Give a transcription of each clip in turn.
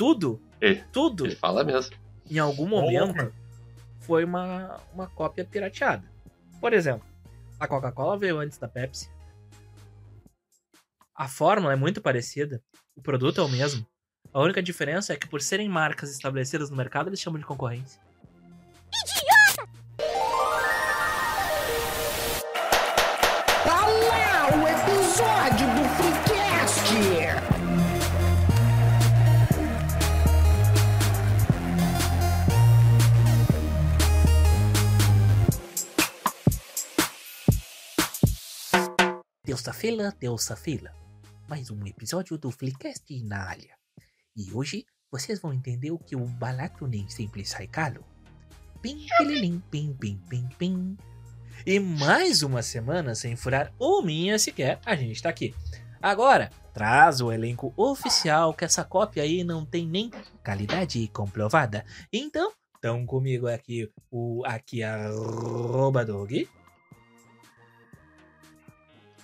tudo, Ele, tudo, ele fala mesmo. em algum momento, foi uma, uma cópia pirateada. Por exemplo, a Coca-Cola veio antes da Pepsi. A fórmula é muito parecida, o produto é o mesmo. A única diferença é que por serem marcas estabelecidas no mercado, eles chamam de concorrência. Terça-feira, terça-feira. Mais um episódio do Flickcast na área. E hoje vocês vão entender o que o barato nem sempre sai caro. Pim, pililim, pim, pim, pim, pim. E mais uma semana sem furar uma minha sequer, a gente tá aqui. Agora, traz o elenco oficial que essa cópia aí não tem nem qualidade comprovada. Então, estão comigo aqui o aqui arroba dog.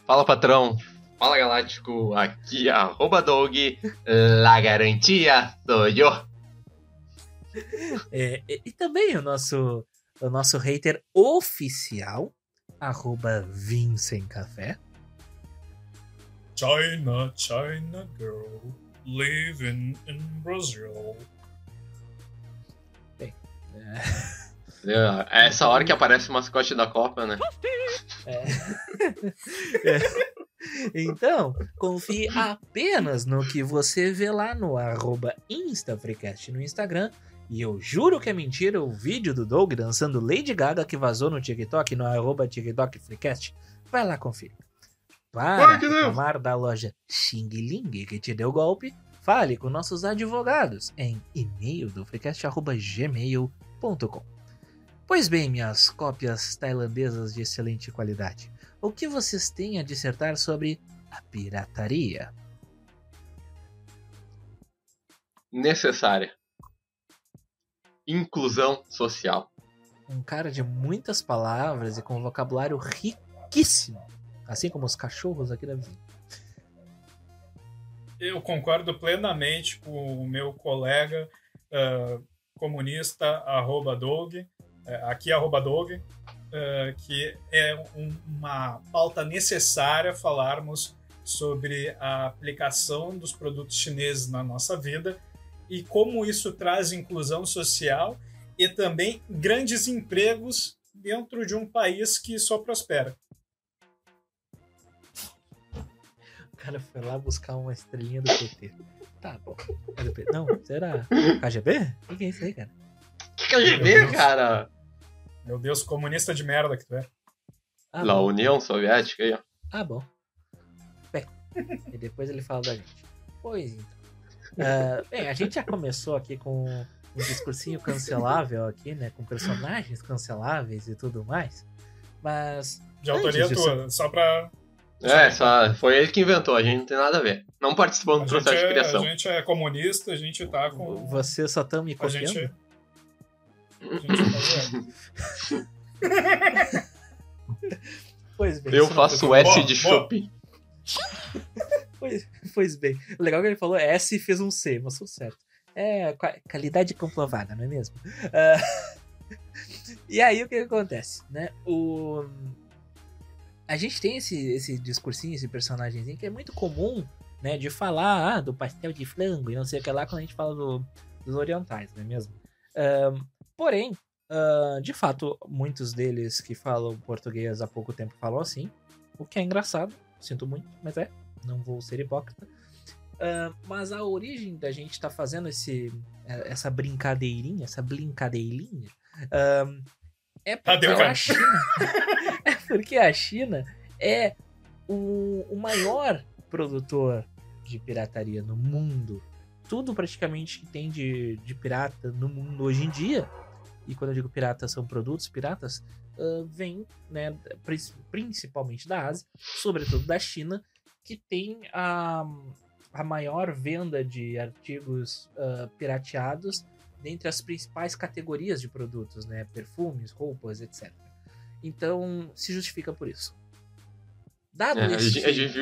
Fala, patrão. Fala, Galáctico. Aqui, arroba Dog. La garantia sou eu. É, e, e também o nosso, o nosso hater oficial, arroba Vincent Café. China, China girl, living in Brazil. É, É essa hora que aparece o mascote da Copa, né? Então, confie apenas no que você vê lá no arroba InstaFreecast no Instagram. E eu juro que é mentira o vídeo do Doug dançando Lady Gaga que vazou no TikTok, no arroba TikTok Freecast. Vai lá conferir. Para Ai, que Deus. reclamar da loja Xing Ling que te deu golpe, fale com nossos advogados em e-mail do freecast.gmail.com. Pois bem, minhas cópias tailandesas de excelente qualidade, o que vocês têm a dissertar sobre a pirataria? Necessária. Inclusão social. Um cara de muitas palavras e com vocabulário riquíssimo, assim como os cachorros aqui da vizinha. Eu concordo plenamente com o meu colega ah, comunista, arroba Doug, aqui arroba Doug, ah, que é um- uma pauta necessária falarmos sobre a aplicação dos produtos chineses na nossa vida e como isso traz inclusão social e também grandes empregos dentro de um país que só prospera. O cara foi lá buscar uma estrelinha do PT. Tá bom. É do PT. Não, será KGB? O que é isso aí, cara? Que KGB, cara? Meu Deus, comunista de merda que tu é. Ah, La bom. União Soviética aí, ó. Ah, bom. Bem, e depois ele fala da gente. Pois então. Ah, bem, a gente já começou aqui com um discursinho cancelável aqui, né? Com personagens canceláveis e tudo mais. Mas. De autoria disso- tua, só pra. É, só foi ele que inventou, a gente não tem nada a ver. Não participou A do processo de é, a criação. gente é comunista, a gente tá com. Vocês só estão me A copiando? A gente tá. Pois bem. Eu não faço S de shopping. Pois, pois bem. O legal é que ele falou S e fez um C, mas tudo certo. É qua- qualidade comprovada, não é mesmo? Ah, e aí o que, que acontece, né? O... A gente tem esse, esse discursinho, esse personagemzinho que é muito comum, né? De falar ah, do pastel de frango e não sei o que lá quando a gente fala do- dos orientais, não é mesmo? Ahn, porém, ah, de fato, muitos deles que falam português há pouco tempo falam assim, o que é engraçado, sinto muito, mas é, não vou ser hipócrita. Ah, mas a origem da gente estar fazendo esse, eh, essa brincadeirinha, essa brincadeirinha, ah, é porque Cadê o cara? a China. é porque a China é o, o maior produtor de pirataria no mundo. Tudo praticamente que tem de, de pirata no mundo hoje em dia. E quando eu digo pirata, são produtos piratas, ah, vem né, prin- principalmente da Ásia, sobretudo da China, que tem a, a maior venda de artigos ah, pirateados dentre as principais categorias de produtos, né? Perfumes, roupas, etc. Então, se justifica por isso. Dado É, gente, a gente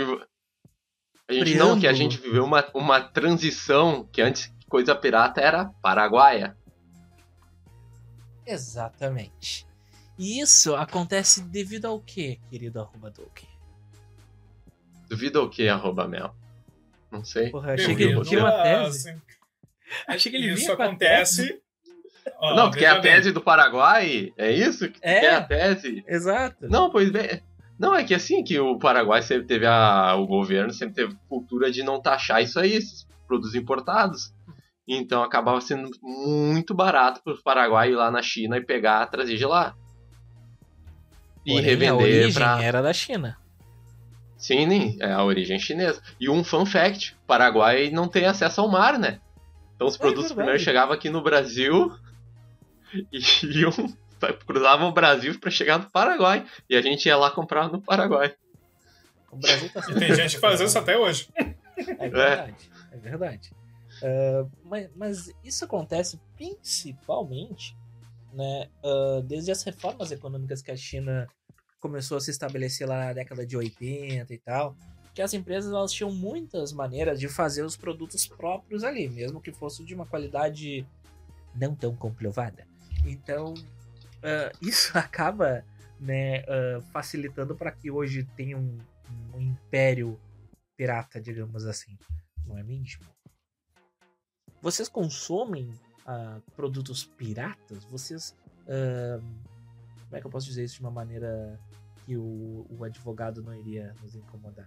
a gente não, que a gente viveu uma, uma transição que antes, coisa pirata era paraguaia. Exatamente. E isso acontece devido ao quê, querido arroba Doug? Duvido o que, arroba mel? Não sei. Porra, eu achei que ele Devido tinha uma a- tese. assim, Achei que ele Isso vinha com a acontece. Ó, não, tu quer veja a bem. tese do Paraguai? É isso? Que É. quer a tese? Exato. Não, pois bem. Não, é que assim, que o Paraguai sempre teve a. O governo sempre teve cultura de não taxar isso aí, esses produtos importados. Então acabava sendo muito barato para os Paraguai ir lá na China e pegar, trazer de lá. E Porém, a revender origem pra. era da China. Sim, nem- é a origem chinesa. E um fun fact: o Paraguai não tem acesso ao mar, né? Então os É produtos verdade. primeiro chegavam aqui no Brasil e iam, cruzavam o Brasil para chegar no Paraguai. E a gente ia lá comprar no Paraguai. O Brasil tá E tem gente que faz isso até hoje. É verdade. É verdade. Ah, mas, mas isso acontece principalmente né, ah, desde as reformas econômicas que a China começou a se estabelecer lá na década de 80 e tal, que as empresas elas tinham muitas maneiras de fazer os produtos próprios ali, mesmo que fosse de uma qualidade não tão comprovada. Então, ah, isso acaba né, facilitando para que hoje tenha um, um império pirata, digamos assim. Não é mesmo? Vocês consomem ah, produtos piratas? Vocês. ah, como é que eu posso dizer isso de uma maneira que o, o advogado não iria nos incomodar?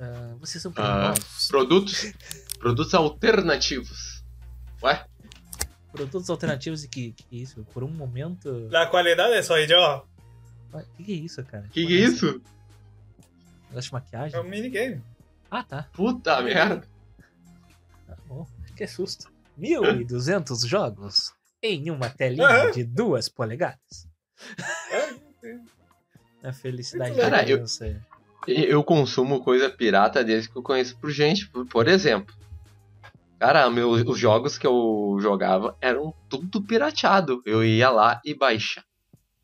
Ah, vocês são criminosos? Produtos, produtos alternativos. Ué? Produtos alternativos e que, que isso? Por um momento. A qualidade é só idiota. O que, que é isso, cara? Que que é isso? Negócio de maquiagem? É um minigame. Ah, tá. Puta merda. Que susto. 1.200 jogos em uma telinha de duas polegadas. É, A felicidade Cara, da eu- criança. Eu consumo coisa pirata desde que eu conheço por gente. Por, por exemplo, cara, meus, os jogos que eu jogava eram tudo pirateado. Eu ia lá e baixa.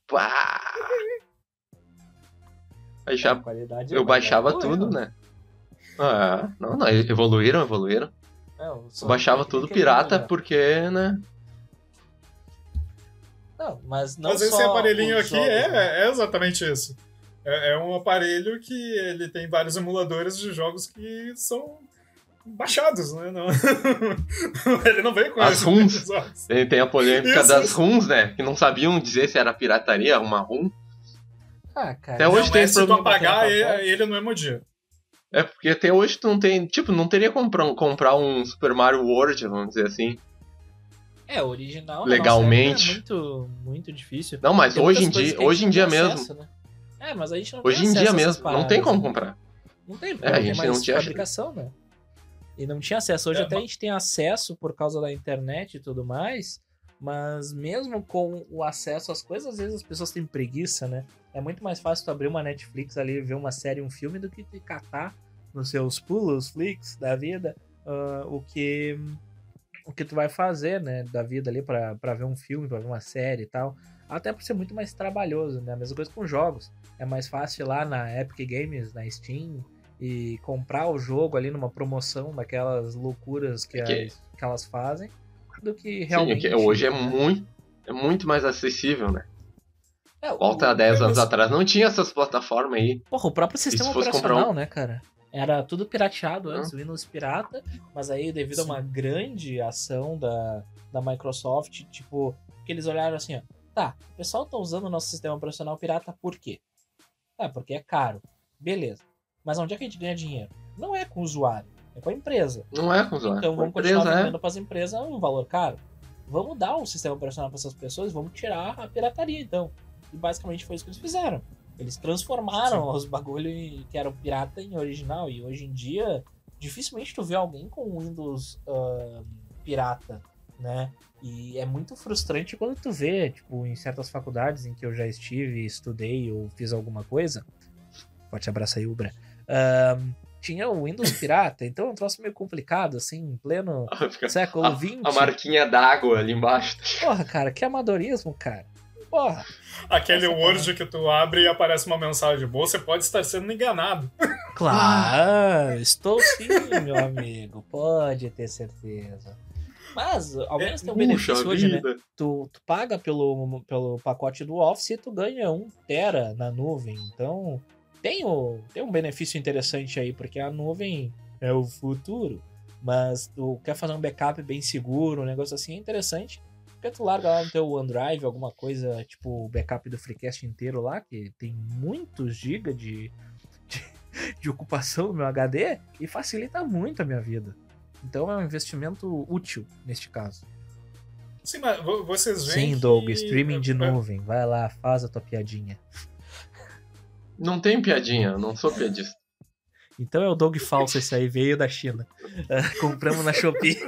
Pá! Baixava, qualidade eu é baixava tudo, né? né? Ah, não, não, evoluíram, evoluíram. É, Eu baixava tem tudo pirata evoluir. porque, né? Não, mas não Mas só esse aparelhinho aqui jogos, né? é, é exatamente isso. É, é um aparelho que ele tem vários emuladores de jogos que são baixados, né? Não... ele não vem com As esses ROMs. jogos. Tem, a polêmica Isso, das. RUMs, né? Que não sabiam dizer se era pirataria, uma RUM. Ah, cara. Até hoje Não, tem mas esse se tu apagar batendo papel. ele, ele no mesmo dia. É porque até hoje tu não tem. Tipo, não teria comprar, comprar um Super Mario World, vamos dizer assim. É, original. na Legalmente. nossa É muito, muito difícil. Não, mas Tem hoje em dia, a hoje em não dia tem mesmo. acesso, né? É, mas a gente não Hoje em dia acesso a mesmo, não tem paradas, como né? comprar. Não tem, porque É, a não gente tem não mais tinha- fabricação, né? E não tinha acesso. Hoje É, até a mas- gente tem acesso por causa da internet e tudo mais, mas mesmo com o acesso às coisas, às vezes as pessoas têm preguiça, né? É muito mais fácil tu abrir uma Netflix ali, ver uma série, um filme, do que tu catar nos seus pulos, flicks da vida, ah, o que o que tu vai fazer, né, da vida ali pra pra ver um filme, pra ver uma série e tal. Até por ser muito mais trabalhoso, né? A mesma coisa com jogos. É mais fácil ir lá na Epic Games, na Steam, e comprar o jogo ali numa promoção daquelas loucuras que, É que- as- que elas fazem, do que Sim, é realmente. que hoje é muito, é muito mais acessível, né? É, o- Volta a 10 anos atrás, não tinha essas plataformas aí. Porra, o próprio sistema operacional, comprar né, cara? Era tudo pirateado antes, o Windows pirata, mas aí devido a Sim. uma grande ação da, da Microsoft, tipo, que eles olharam assim, ó, tá, o pessoal tá usando o nosso sistema operacional pirata por quê? Ah, porque é caro. Beleza. Mas onde é que a gente ganha dinheiro? Não é com o usuário, é com a empresa. Não é com os Então a vamos continuar empresa, é. vendendo para as empresas um valor caro. Vamos dar um sistema operacional para essas pessoas, vamos tirar a pirataria então. E basicamente foi isso que eles fizeram. Eles transformaram os bagulho em- que eram pirata em original e hoje em dia dificilmente tu vê alguém com Windows ah, pirata, né? E é muito frustrante quando tu vê, tipo, em certas faculdades em que eu já estive, estudei ou fiz alguma coisa. Forte abraço aí, Ubra. Ahn, tinha o Windows pirata, então é um troço meio complicado, assim, em pleno Fica século a, XX. a marquinha d'água ali embaixo. Porra, cara, que amadorismo, cara. Porra. Aquele Nossa, Word que tu abre e aparece uma mensagem boa, você pode estar sendo enganado. Claro, estou sim, meu amigo. Pode ter certeza. Mas, ao menos tem um Puxa benefício hoje, né? Tu, tu paga pelo, pelo pacote do Office e tu ganha um tera na nuvem. Então, tem, o, tem um benefício interessante aí, porque a nuvem é o futuro. Mas tu quer fazer um backup bem seguro, um negócio assim, é interessante. Porque tu larga lá no teu OneDrive alguma coisa, tipo o backup do FreeCast inteiro lá, que tem muitos GB de, de, de ocupação no meu HD, e facilita muito a minha vida. Então é um investimento útil neste caso. Sim, mas vo- vocês veem Sim, que... Doug, streaming de é, nuvem. Vai lá, faz a tua piadinha. Não tem piadinha, eu não sou piadista. Então é o Doug falso esse aí, veio da China. Compramos na Shopee.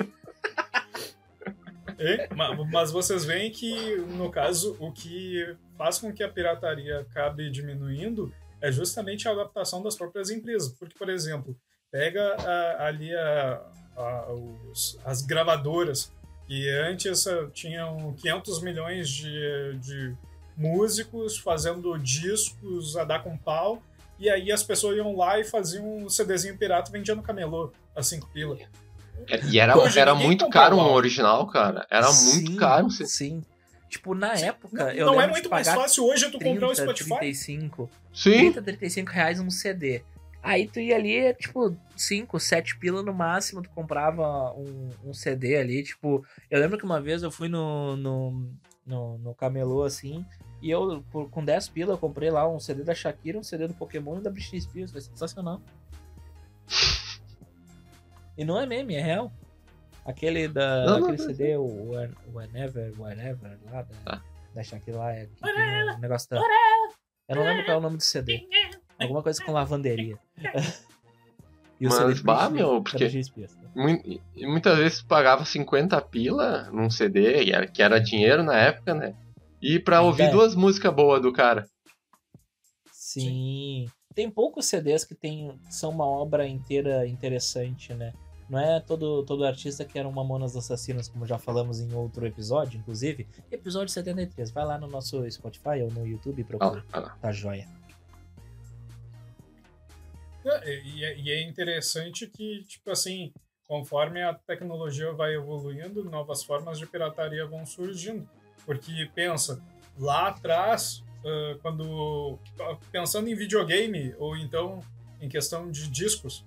Ma- mas vocês veem que, no caso, o que faz com que a pirataria acabe diminuindo é justamente a adaptação das próprias empresas. Porque, por exemplo, pega a- ali a- a- os- as gravadoras, que antes ah, tinham 500 milhões de, de músicos fazendo discos a dar com pau, e aí as pessoas iam lá e faziam um CDzinho pirata vendiam no camelô a 5 pila. E era, Hoje era muito caro um original, cara. Era muito Sim, caro. Você- Sim. Tipo, na época, Não, eu não é muito mais fácil hoje tu comprar o 30, Spotify? 35, Sim, 30, 35 reais um CD. Aí tu ia ali, tipo, 5, 7 pila no máximo, tu comprava um, um CD ali, tipo... Eu lembro que uma vez eu fui no, no, no, no camelô, assim, e eu, por- com 10 pila, eu comprei lá um CD da Shakira, um CD do Pokémon e da Britney Spears, foi sensacional. E não é meme, é real. Aquele da Não, não, aquele não, CD, o When- Whenever, Whatever, lá da, Ah. da Shakira lá, é, o negócio da... Eu não lembro qual é o nome do CD. Alguma coisa com lavanderia. e o Mas, CD bah, meu, porque- né? Mui- e muitas vezes pagava 50 pila num CD, que era dinheiro na época, né? E pra ouvir é. duas músicas boas do cara. Sim. Tem poucos CDs que tem, são uma obra inteira interessante, né? Não é todo, todo artista que era um Mamonas Assassinas, como já falamos em outro episódio, inclusive. Episódio 73. Vai lá no nosso Spotify ou no YouTube e procura. olha lá. Tá joia. É, E é, e é interessante que, tipo assim, conforme a tecnologia vai evoluindo, novas formas de pirataria vão surgindo. Porque pensa, lá atrás, ah, quando pensando em videogame ou então em questão de discos,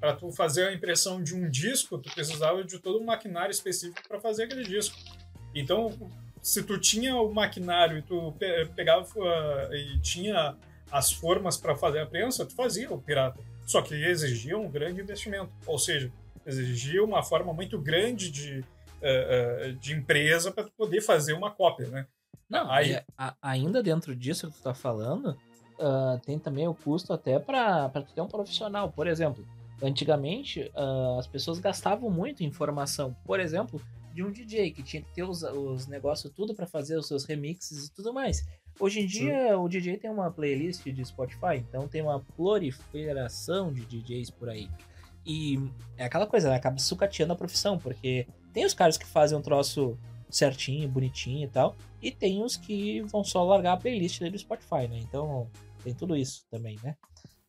para tu fazer a impressão de um disco, tu precisava de todo um maquinário específico para fazer aquele disco. Então, se tu tinha o maquinário e tu pe- pegava ah, e tinha as formas para fazer a prensa, tu fazia o pirata. Só que exigia um grande investimento. Ou seja, exigia uma forma muito grande de, eh, eh, de empresa para poder fazer uma cópia, né? Não, Aí- a- ainda dentro disso que tu tá falando, ah, tem também o custo até tu ter um profissional. Por exemplo, antigamente ah, as pessoas gastavam muito em informação. Por exemplo, de um DJ que tinha que ter os, os negócios tudo pra fazer os seus remixes e tudo mais. Hoje em dia o DJ tem uma playlist de Spotify, então tem uma proliferação de DJs por aí. E é aquela coisa, né? acaba sucateando a profissão, porque tem os caras que fazem um troço certinho, bonitinho e tal, e tem os que vão só largar a playlist dele do Spotify, né? Então tem tudo isso também, né?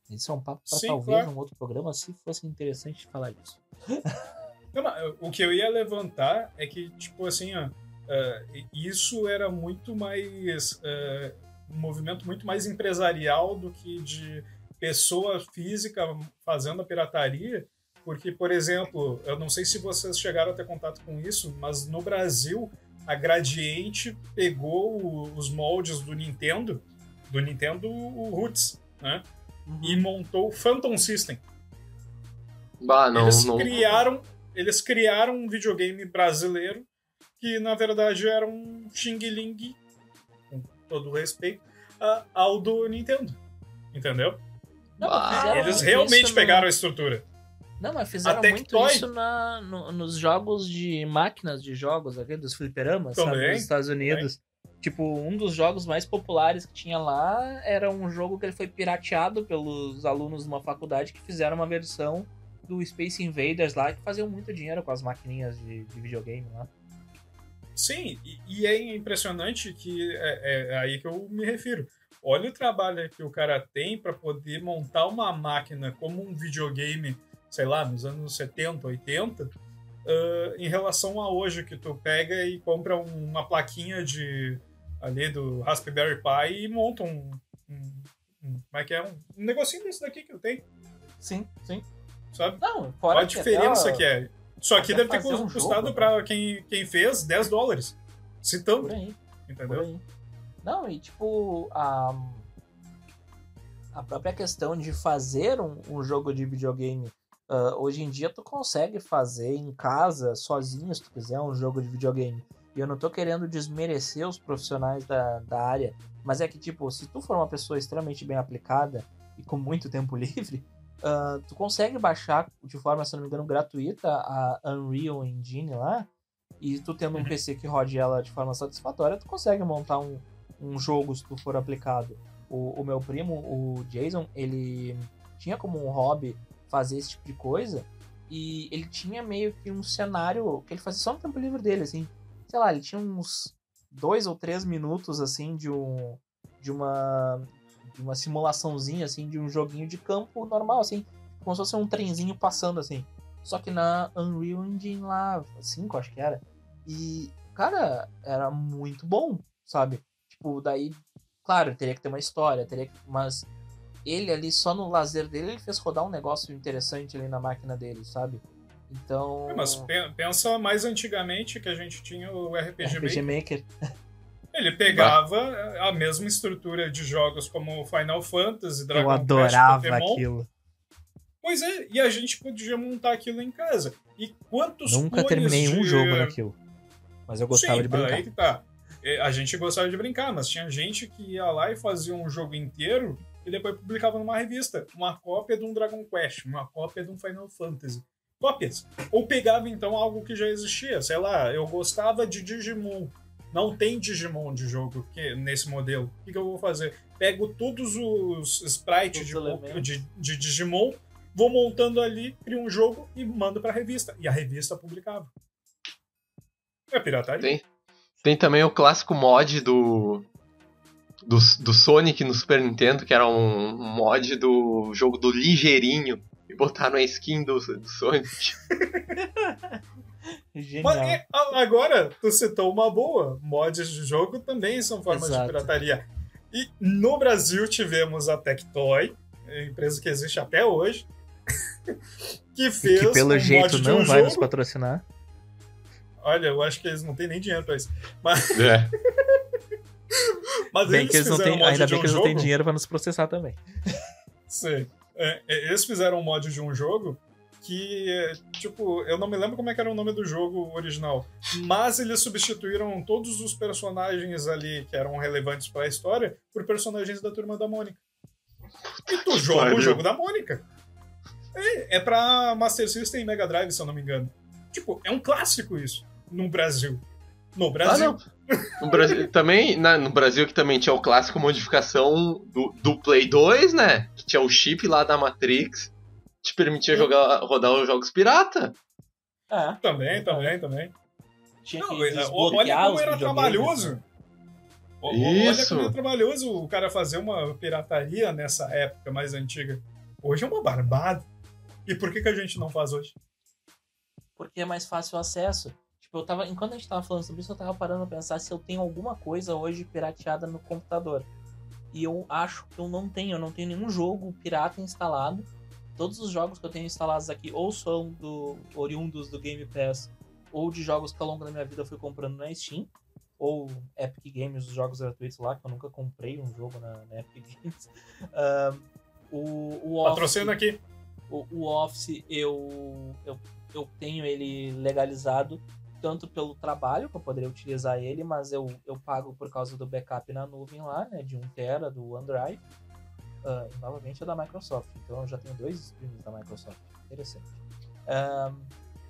Isso é um papo para talvez claro. um outro programa, se fosse interessante falar disso. Não, o que eu ia levantar é que, tipo assim, ó, eh, isso era muito mais. eh, um movimento muito mais empresarial do que de pessoa física fazendo a pirataria. Porque, por exemplo, eu não sei se vocês chegaram a ter contato com isso, mas no Brasil a Gradiente pegou os moldes do Nintendo, do Nintendo Roots, né? E montou o Phantom System. Bah, não, eles não. criaram eles criaram um videogame brasileiro que na verdade era um Xing Ling com todo o respeito a- ao do Nintendo entendeu Não, Ah, eles realmente isso no- pegaram a estrutura Não, mas fizeram A muito Tectoy- isso na, no- nos jogos de máquinas de jogos, aqui, dos fliperamas, sabe, Também, dos Estados Unidos. Tipo, um dos jogos mais populares que tinha lá era um jogo que ele foi pirateado pelos alunos de uma faculdade que fizeram uma versão do Space Invaders lá, que faziam muito dinheiro com as maquininhas de, de videogame lá. sim e, e é impressionante que é, é aí que eu me refiro olha o trabalho que o cara tem para poder montar uma máquina como um videogame sei lá nos anos 70 80 uh, em relação a hoje, que tu pega e compra uma plaquinha de ali do Raspberry Pi e monta um, um, um como é que é? Um, um negocinho desse daqui que eu tenho, Sim, sim. sabe? Não, Qual fora a diferença que é? Isso aqui deve ter um custado pra quem, quem fez 10 dólares. Se tanto, Por aí. Por entendeu? aí. Não, e tipo, a, a própria questão de fazer um, um jogo de videogame. ah, hoje em dia tu consegue fazer em casa, sozinho, se tu quiser, um jogo de videogame. E eu não tô querendo desmerecer os profissionais da, da área, mas é que, tipo, se tu for uma pessoa extremamente bem aplicada e com muito tempo livre, ah, tu consegue baixar de forma, se não me engano, gratuita a Unreal Engine lá. E tu tendo um Uhum. PC que rode ela de forma satisfatória, tu consegue montar um, um jogo se tu for aplicado. O, o meu primo, o Jason, ele tinha como um hobby fazer esse tipo de coisa. E ele tinha meio que um cenário que ele fazia só no tempo livre dele, assim. Sei lá, ele tinha uns dois ou três minutos, assim, de um. De uma. De uma simulaçãozinha, assim, de um joguinho de campo normal, assim. Como se fosse um trenzinho passando, assim. Só que na Unreal Engine lá, 5, acho que era. E, cara, era muito bom, sabe? Tipo, daí, claro, teria que ter uma história, teria que. Mas ele ali, só no lazer dele, ele fez rodar um negócio interessante ali na máquina dele, sabe? Então. É, mas pe- pensa mais antigamente que a gente tinha o RPG, RPG Maker. Maker. Ele pegava a mesma estrutura de jogos como Final Fantasy, Dragon Eu adorava Quest, Pokémon. aquilo. Pois é, e a gente podia montar aquilo em casa. E quantos Nunca terminei um de- jogo naquilo. Mas eu gostava Sim, de brincar. Aí que tá. É, A gente gostava de brincar, mas tinha gente que ia lá e fazia um jogo inteiro e depois publicava numa revista uma cópia de um Dragon Quest, uma cópia de um Final Fantasy. Cópias. Ou pegava então algo que já existia. Sei lá, eu gostava de Digimon. Não tem Digimon de jogo que, nesse modelo. O que, que eu vou fazer? Pego todos os sprites de, de, de Digimon, vou montando ali, crio um jogo e mando pra revista. E a revista publicava. É pirataria? Tem. Tem também o clássico mod do, do. Do Sonic no Super Nintendo, que era um mod do jogo do Ligeirinho. E botaram a skin do, do Sonic. Genial. Mas, agora, tu citou uma boa. Mods de jogo também são formas Exato. de pirataria. E no Brasil tivemos a Tectoy, empresa que existe até hoje, que E fez que pelo um jeito mod não um vai jogo. nos patrocinar. Olha, eu acho que eles não têm nem dinheiro pra isso. Mas, É. mas Bem eles que eles não têm, um ainda bem um que eles não têm jogo. dinheiro pra nos processar também. Sim. É, é, eles fizeram um mod de um jogo que, é, tipo, eu não me lembro como é era o nome do jogo original, mas eles substituíram todos os personagens ali que eram relevantes pra história por personagens da Turma da Mônica. E tu joga pariu. o jogo da Mônica. É, é pra Master System e Mega Drive, se eu não me engano. Tipo, é um clássico isso no Brasil. No Ah, Brasil. não. No Brasil, também, né, no Brasil que também tinha o clássico modificação do, do Play 2, né? Que tinha o chip lá da Matrix, te permitia jogar, rodar os jogos pirata. É, Também, também, também. tinha Não, que é, olha como era trabalhoso. né? Olha Isso. como era trabalhoso o cara fazer uma pirataria nessa época mais antiga. Hoje é uma barbada. E por que, que a gente não faz hoje? Porque é mais fácil o acesso. Tipo, eu tava. Enquanto a gente tava falando sobre isso, eu tava parando pra pensar se eu tenho alguma coisa hoje pirateada no computador. E eu acho que eu não tenho, eu não tenho nenhum jogo pirata instalado. Todos os jogos que eu tenho instalados aqui ou são do oriundos do Game Pass, ou de jogos que ao longo da minha vida eu fui comprando na Steam, ou Epic Games, os jogos gratuitos lá, que eu nunca comprei um jogo na, na Epic Games. O, o Office- Patrocina aqui. o, o Office eu, eu, eu tenho ele legalizado tanto pelo trabalho, que eu poderia utilizar ele, mas eu, eu pago por causa do backup na nuvem lá, né, de 1 tera do OneDrive. Ah, e novamente é da Microsoft, então eu já tenho dois streams da Microsoft. Interessante. Ahn,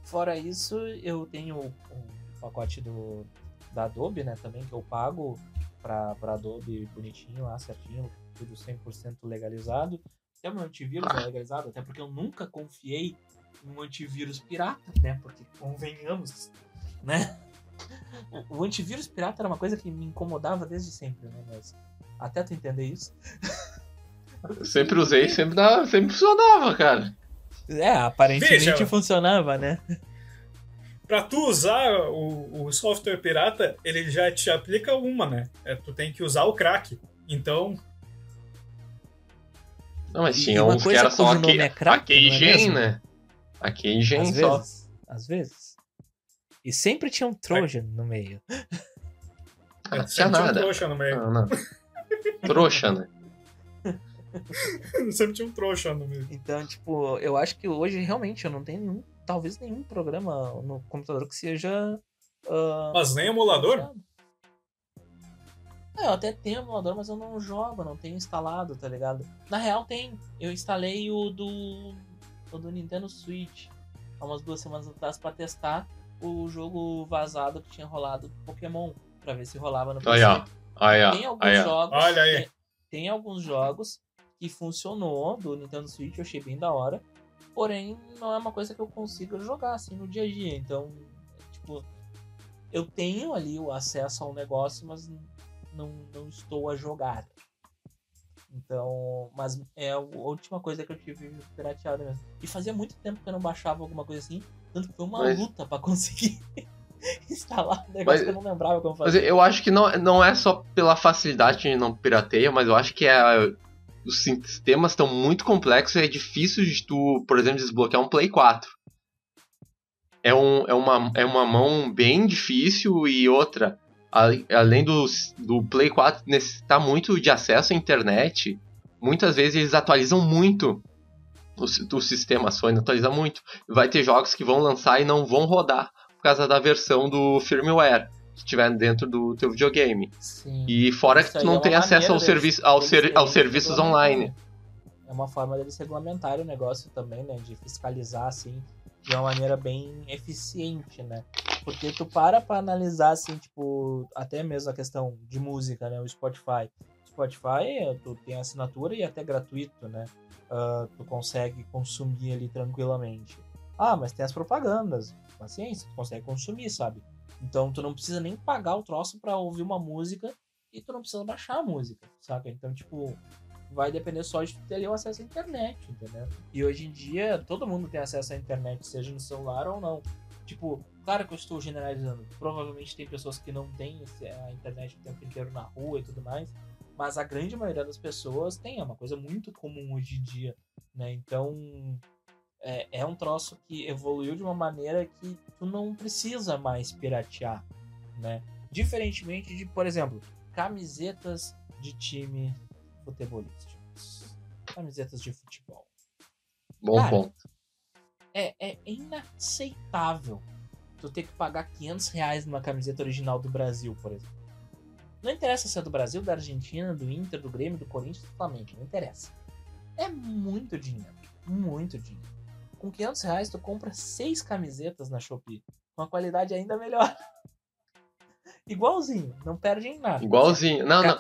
fora isso, eu tenho o, o pacote do, da Adobe, né, também, que eu pago para Adobe bonitinho lá, certinho, tudo 100% legalizado. Até meu antivírus é legalizado, até porque eu nunca confiei em um antivírus pirata, né? Porque convenhamos, né? O- O antivírus pirata era uma coisa que me incomodava desde sempre, né? Mas até tu entender isso. Eu sempre usei, sempre, dava, sempre funcionava, cara. É, aparentemente Veja. funcionava, né? pra tu usar o, o software pirata, ele já te aplica uma, né? É, tu tem que usar o crack. Então, Não, mas tinha uma uns que era só a, é crack, a Keygen, é né? A Keygen Às só. vezes. Às vezes. E sempre tinha um Trojan no meio. Não tinha sempre tinha um nada. trouxa no meio. Não, não. Trouxa, né? sempre tinha um trouxa no meio. Então, tipo, eu acho que hoje realmente eu não tenho nenhum, talvez nenhum programa no computador que seja. ah, Mas nem emulador? É, eu até tenho emulador, mas eu não jogo, não tenho instalado, tá ligado? Na real tem. Eu instalei o do. o do Nintendo Switch há umas duas semanas atrás pra testar o jogo vazado que tinha rolado do Pokémon. Pra ver se rolava no PC. Aí. Tem alguns Aí, jogos. Olha aí. Tem, tem alguns jogos que funcionou do Nintendo Switch, eu achei bem da hora. Porém, não é uma coisa que eu consiga jogar assim no dia a dia. Então, tipo, eu tenho ali o acesso ao negócio, mas não, não estou a jogar. Então, mas é a última coisa que eu tive pirateada mesmo. E fazia muito tempo que eu não baixava alguma coisa assim, tanto que foi uma Mas- luta pra conseguir instalar um negócio Mas- que eu não lembrava como Mas fazer. eu acho que não, não é só pela facilidade de não pirateia, mas eu acho que é, os sistemas estão muito complexos e é difícil de tu, por exemplo, desbloquear um Play 4. É, um, é, uma, é uma mão bem difícil e outra, a- além do, do Play 4 necessitar muito de acesso à internet, muitas vezes eles atualizam muito o, si- o sistema, a Sony atualiza muito. Vai ter jogos que vão lançar e não vão rodar por causa da versão do firmware que estiver dentro do teu videogame. Sim. E fora Isso que tu não é tem acesso ao serviço, ao ser, aos serviços online. É uma forma deles regulamentarem o negócio também, né? De fiscalizar, assim, de uma maneira bem eficiente, né? Porque tu para pra analisar, assim, tipo, até mesmo a questão de música, né? O Spotify. Spotify, tu tem assinatura e é até gratuito, né? Ah, tu consegue consumir ali tranquilamente. Ah, mas tem as propagandas. Paciência, tu consegue consumir, sabe? Então tu não precisa nem pagar o troço pra ouvir uma música e tu não precisa baixar a música, saca? Então, tipo, vai depender só de tu ter ali o acesso à internet, entendeu? E hoje em dia, todo mundo tem acesso à internet, seja no celular ou não. Tipo, claro que eu estou generalizando. Provavelmente tem pessoas que não têm a internet o tempo inteiro na rua e tudo mais. Mas a grande maioria das pessoas tem, é uma coisa muito comum hoje em dia, né? Então, é, é um troço que evoluiu de uma maneira que tu não precisa mais piratear, né? Diferentemente de, por exemplo, camisetas de time futebolísticos. Camisetas de futebol. Bom Cara, ponto. É, é inaceitável tu ter que pagar 500 reais numa camiseta original do Brasil, por exemplo. Não interessa se é do Brasil, da Argentina, do Inter, do Grêmio, do Corinthians, do Flamengo. Não interessa. É muito dinheiro. Muito dinheiro. Com 500 reais tu compra seis camisetas na Shopee. Com a qualidade ainda melhor. Igualzinho. Não perde em nada. Igualzinho. Não, não.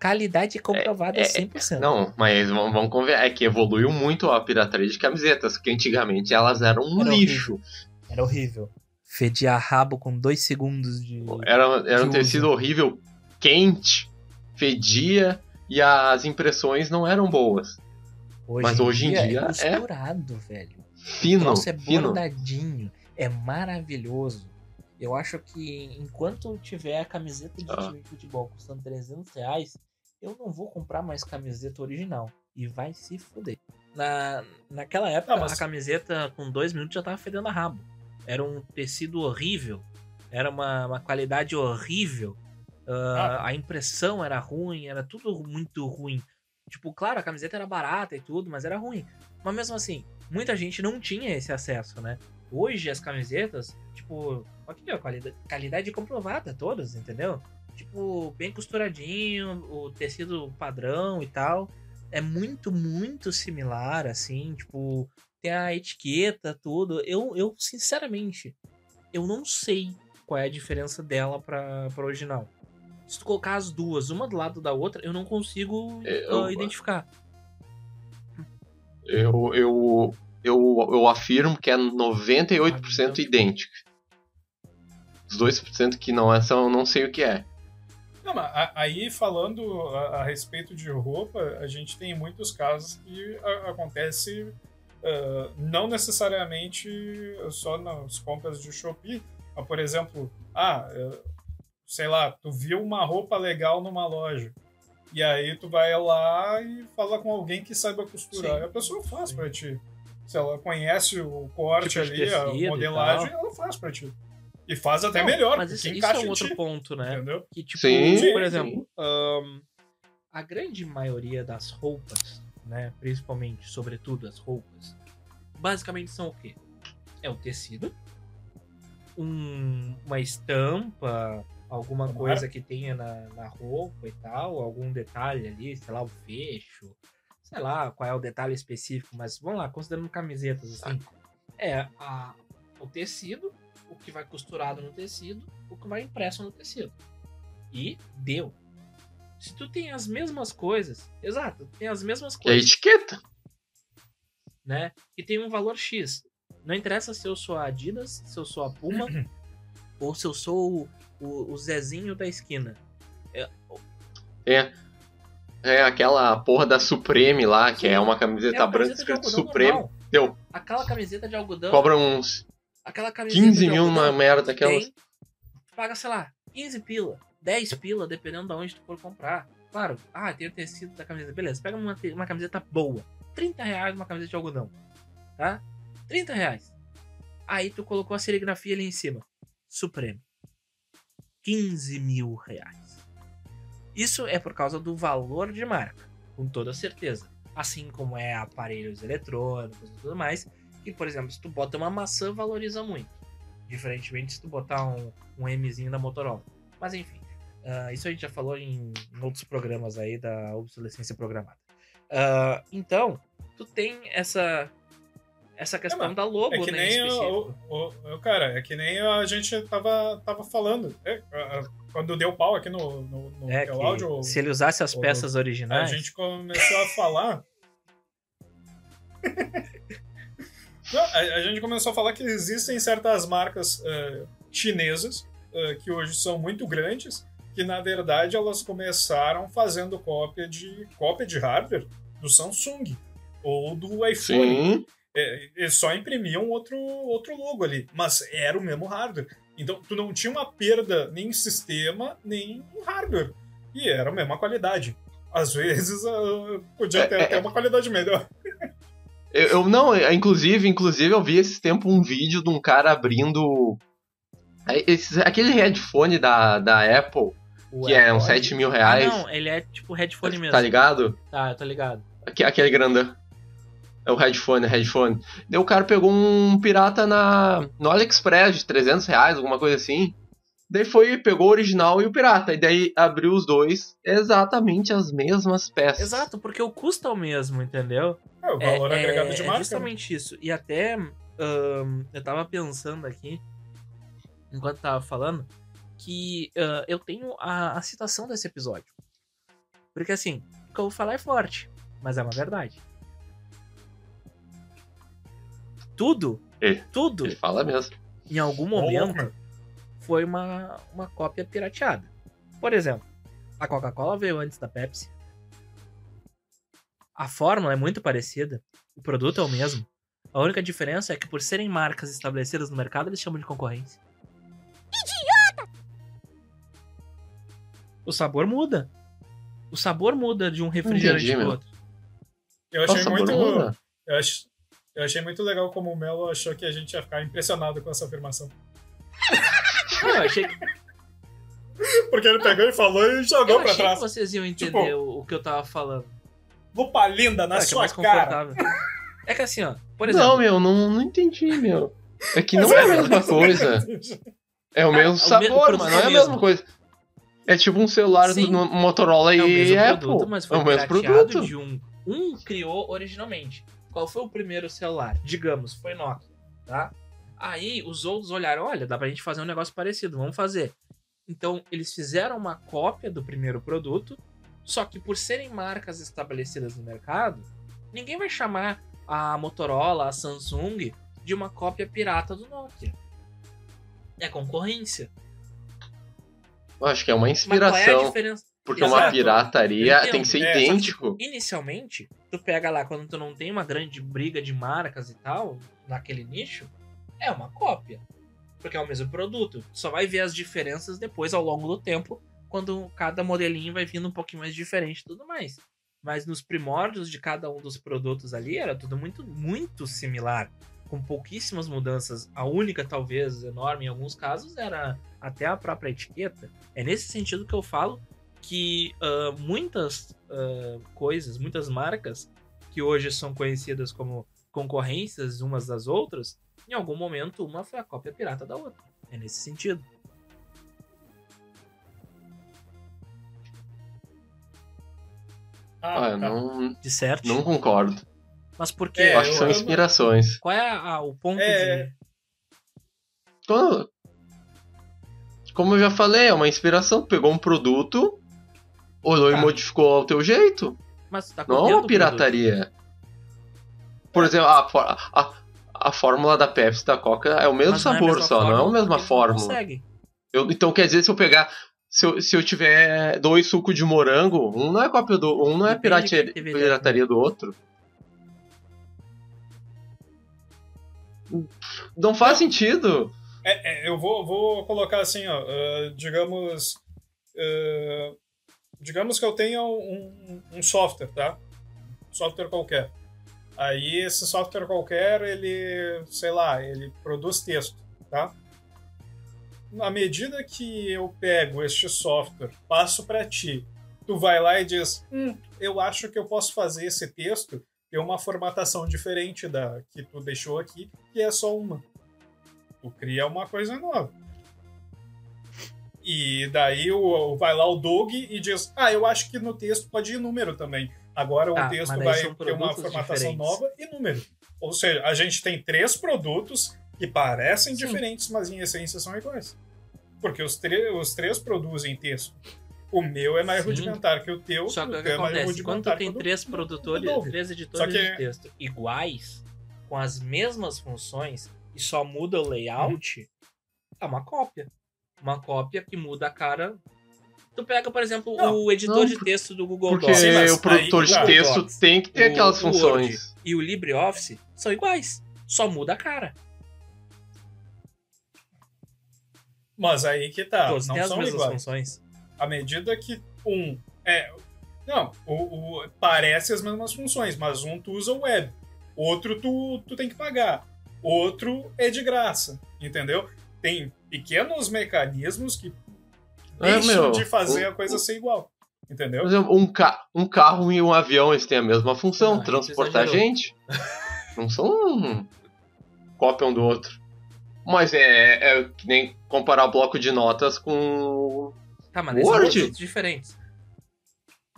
Qualidade comprovada é- 100%. Não, mas vamos, vamos conver. É que evoluiu muito a pirataria de camisetas, que antigamente elas eram um Era lixo. Era horrível. Fedia rabo com dois segundos de. Era, era um de tecido uso. horrível, quente, fedia e as impressões não eram boas. mas hoje em dia é- costurado, velho. O Fino, é fino. bordadinho. É maravilhoso. Eu acho que enquanto tiver a camiseta de Ah. time de futebol custando 300 reais, eu não vou comprar mais camiseta original. E vai se fuder. Na, naquela época, Ah, mas- a camiseta com dois minutos já tava fedendo a rabo. Era um tecido horrível. Era uma, uma qualidade horrível. Ah, A impressão era ruim, era tudo muito ruim. Tipo, claro, a camiseta era barata e tudo, mas era ruim. Mas mesmo assim, muita gente não tinha esse acesso, né? Hoje as camisetas, tipo, aqui ó, qualidade, qualidade comprovada todas, entendeu? Tipo, bem costuradinho, o tecido padrão e tal. É muito, muito similar, assim, tipo, tem a etiqueta, tudo. Eu, eu sinceramente, eu não sei qual é a diferença dela pra, pra original. Se tu colocar as duas, uma do lado da outra, eu não consigo É, ah, eu- identificar. Eu, eu, eu, eu afirmo que é 98% idêntica. Os 2% que não é, são, eu não sei o que é. Não, aí falando a, a respeito de roupa, a gente tem muitos casos que a- acontece ah, não necessariamente só nas compras de Shopee, mas, por exemplo, ah, sei lá, tu viu uma roupa legal numa loja. E aí tu vai lá e fala com alguém que saiba costurar. Sim. E a pessoa faz pra ti. Se ela conhece o corte Tipo ali, a modelagem, ela faz pra ti. E faz até Não, melhor, Mas isso, isso é um outro ti, ponto, né? entendeu? Que, tipo, Sim, por sim. exemplo, ahn, a grande maioria das roupas, né? Principalmente, sobretudo, as roupas, basicamente são o quê? É o tecido, um- uma estampa, alguma Tomara. coisa que tenha na, na roupa e tal, algum detalhe ali, sei lá, o fecho, sei lá qual é o detalhe específico, mas vamos lá, considerando camisetas assim, é a, o tecido, o que vai costurado no tecido, o que vai impresso no tecido. E deu. Se tu tem as mesmas coisas, exato, tem as mesmas E a coisas, etiqueta? né? E tem um valor X. Não interessa se eu sou a Adidas, se eu sou a Puma, ou se eu sou o, o, o Zezinho da esquina. É. É aquela porra da Supreme lá, que é uma camiseta uma branca escrito Supreme. normal. Deu. Aquela camiseta de algodão. Cobra uns aquela camiseta 15 de mil numa merda daquelas. tem, paga, sei lá, 15 pila, 10 pila, dependendo de onde tu for comprar. Claro, ah, tem o tecido da camiseta. Beleza, pega uma, uma camiseta boa. 30 reais uma camiseta de algodão. Tá? 30 reais. Aí tu colocou a serigrafia ali em cima. Supremo. 15 mil reais. Isso é por causa do valor de marca, com toda certeza. Assim como é aparelhos eletrônicos e tudo mais. Que, por exemplo, se tu bota uma maçã, valoriza muito. Diferentemente se tu botar um, um Mzinho da Motorola. Mas enfim, ah, isso a gente já falou em, em outros programas aí da obsolescência programada. Ah, então, tu tem essa essa questão mas da logo, É que né? em nem o, específico. o, o- Cara, é que nem a gente tava, tava falando. É, a- a- quando deu pau aqui no, no, no É que áudio, se ele usasse as o- peças a originais, gente começou a falar. Não, a, a gente começou a falar que existem certas marcas eh, chinesas eh, que hoje são muito grandes, que na verdade elas começaram fazendo cópia de cópia de hardware do Samsung ou do iPhone. Sim. É, eles só imprimiam outro, outro logo ali, mas era o mesmo hardware. Então tu não tinha uma perda nem em sistema, nem em hardware. E era a mesma qualidade. Às vezes ah, podia É, ter é, até uma qualidade melhor. Eu, eu- não, é, inclusive, inclusive eu vi esse tempo um vídeo de um cara abrindo é, esses- aquele headphone da, da Apple, o que é uns AirPod- 7 mil Ah, reais. não, ele é tipo headphone mesmo. tá ligado? Tá, eu tô ligado. Aque- Aquele grandão. É o headphone, é headphone. Daí o cara pegou um pirata na, no AliExpress de 300 reais, alguma coisa assim. Daí foi, pegou o original e o pirata. E daí abriu os dois, exatamente as mesmas peças. Exato, porque o custo é o mesmo, entendeu? É, o valor é, agregado é- de é marca. justamente isso. E até ahn, eu tava pensando aqui, enquanto tava falando, que ah, eu tenho a, a citação desse episódio. Porque assim, o que eu vou falar é forte, mas é uma verdade. Tudo, É. tudo, Ele fala mesmo. em algum momento, foi uma, uma cópia pirateada. Por exemplo, a Coca-Cola veio antes da Pepsi. A fórmula é muito parecida, o produto é o mesmo. A única diferença é que, por serem marcas estabelecidas no mercado, eles chamam de concorrência. Idiota! O sabor muda. O sabor muda de um refrigerante meu. outro. Eu achei Nossa, muito. Eu, ach- eu achei muito legal como o Melo achou que a gente ia ficar impressionado com essa afirmação. Não, eu achei, Porque ele pegou e falou e jogou eu pra achei trás. que vocês iam entender Tipo, o, que eu tava falando. Lupa linda na Ah, que é sua mais cara. É que assim, ó, por exemplo, Não, meu, não, não entendi, meu. É que não Mas é a mesma coisa. É o mesmo o me- o sabor, mas não é é a mesmo. mesma coisa. É tipo um celular Sim. do Motorola É o e mesmo Apple. produto, mas foi é o mesmo produto. de um. Um criou originalmente. Qual foi o primeiro celular? Digamos, foi Nokia, tá? Aí os outros olharam, olha, dá pra gente fazer um negócio parecido, vamos fazer. Então eles fizeram uma cópia do primeiro produto, só que por serem marcas estabelecidas no mercado, ninguém vai chamar a Motorola, a Samsung de uma cópia pirata do Nokia. É concorrência. Eu acho que é uma é inspiração. diferença? Porque uma Exato. pirataria Entendo. tem que ser É, só que, idêntico. Inicialmente, tu pega lá, quando tu não tem uma grande briga de marcas e tal, naquele nicho, é uma cópia. Porque é o mesmo produto. Só vai ver as diferenças depois, ao longo do tempo, quando cada modelinho vai vindo um pouquinho mais diferente e tudo mais. Mas nos primórdios de cada um dos produtos ali, era tudo muito, muito similar. Com pouquíssimas mudanças. A única, talvez, enorme em alguns casos, era até a própria etiqueta. É nesse sentido que eu falo que uh, muitas uh, coisas, muitas marcas que hoje são conhecidas como concorrências umas das outras, em algum momento uma foi a cópia pirata da outra. É nesse sentido. Ah, eu não, De certo. não concordo. Mas por quê? É, eu acho que são eu- inspirações. Qual é a- o ponto É. de. Como eu já falei, é uma inspiração. Pegou um produto, olhou Tá. e modificou ao teu jeito. Mas tá Não é uma pirataria. Por exemplo, a, a, a fórmula da Pepsi da Coca é o mesmo Mas não é a sabor mesma só, não é a fórmula mesma não fórmula. consegue. Eu- então quer dizer, se eu pegar. Se eu, se eu tiver dois sucos de morango, um não é cópia do. Um não é de pirataria, do outro. Não faz sentido. É, é, eu vou, vou colocar assim, ó, ah, digamos, ah, digamos que eu tenha um, um software, tá? Um software qualquer. Aí esse software qualquer, ele, sei lá, ele produz texto, tá? À medida que eu pego este software, passo para ti, tu vai lá e diz, hum, eu acho que eu posso fazer esse texto ter uma formatação diferente da que tu deixou aqui, que é só uma tu cria uma coisa nova. E daí o, vai lá o Doug e diz: Ah, eu acho que no texto pode ir número também. Agora Tá, o texto mas daí vai ter uma formatação diferentes. nova e número. Ou seja, a gente tem três produtos que parecem Sim. diferentes, mas em essência são iguais. Porque os, os três produzem texto. O meu é mais Sim. rudimentar que o teu, Só que o que teu é mais acontece? Quando tu rudimentar tem que o do- três produtores, três editores que- de texto iguais, com as mesmas funções, e só muda o layout, é uma cópia. Uma cópia que muda a cara. Tu pega, por exemplo, Não, o editor não, de texto do Google Porque Docs mas o produtor aí- de texto Docs, tem que ter o- aquelas o funções. e o LibreOffice são iguais. Só muda a cara. Mas aí que tá, Todos não são mesmas iguais. funções. à medida que um é. Não, o, o- parece as mesmas funções, mas um tu usa o web, outro tu, tu tem que pagar, outro é de graça, entendeu? Tem pequenos mecanismos que É, deixam meu, de fazer o- a coisa ser igual, entendeu? Por exemplo, um, ca um carro e um avião, eles têm a mesma função, Ah, tu transportar gente. Não são um cópia um do outro. Mas é, é que nem comparar o bloco de notas com. Tá, mas são Word? produtos diferentes.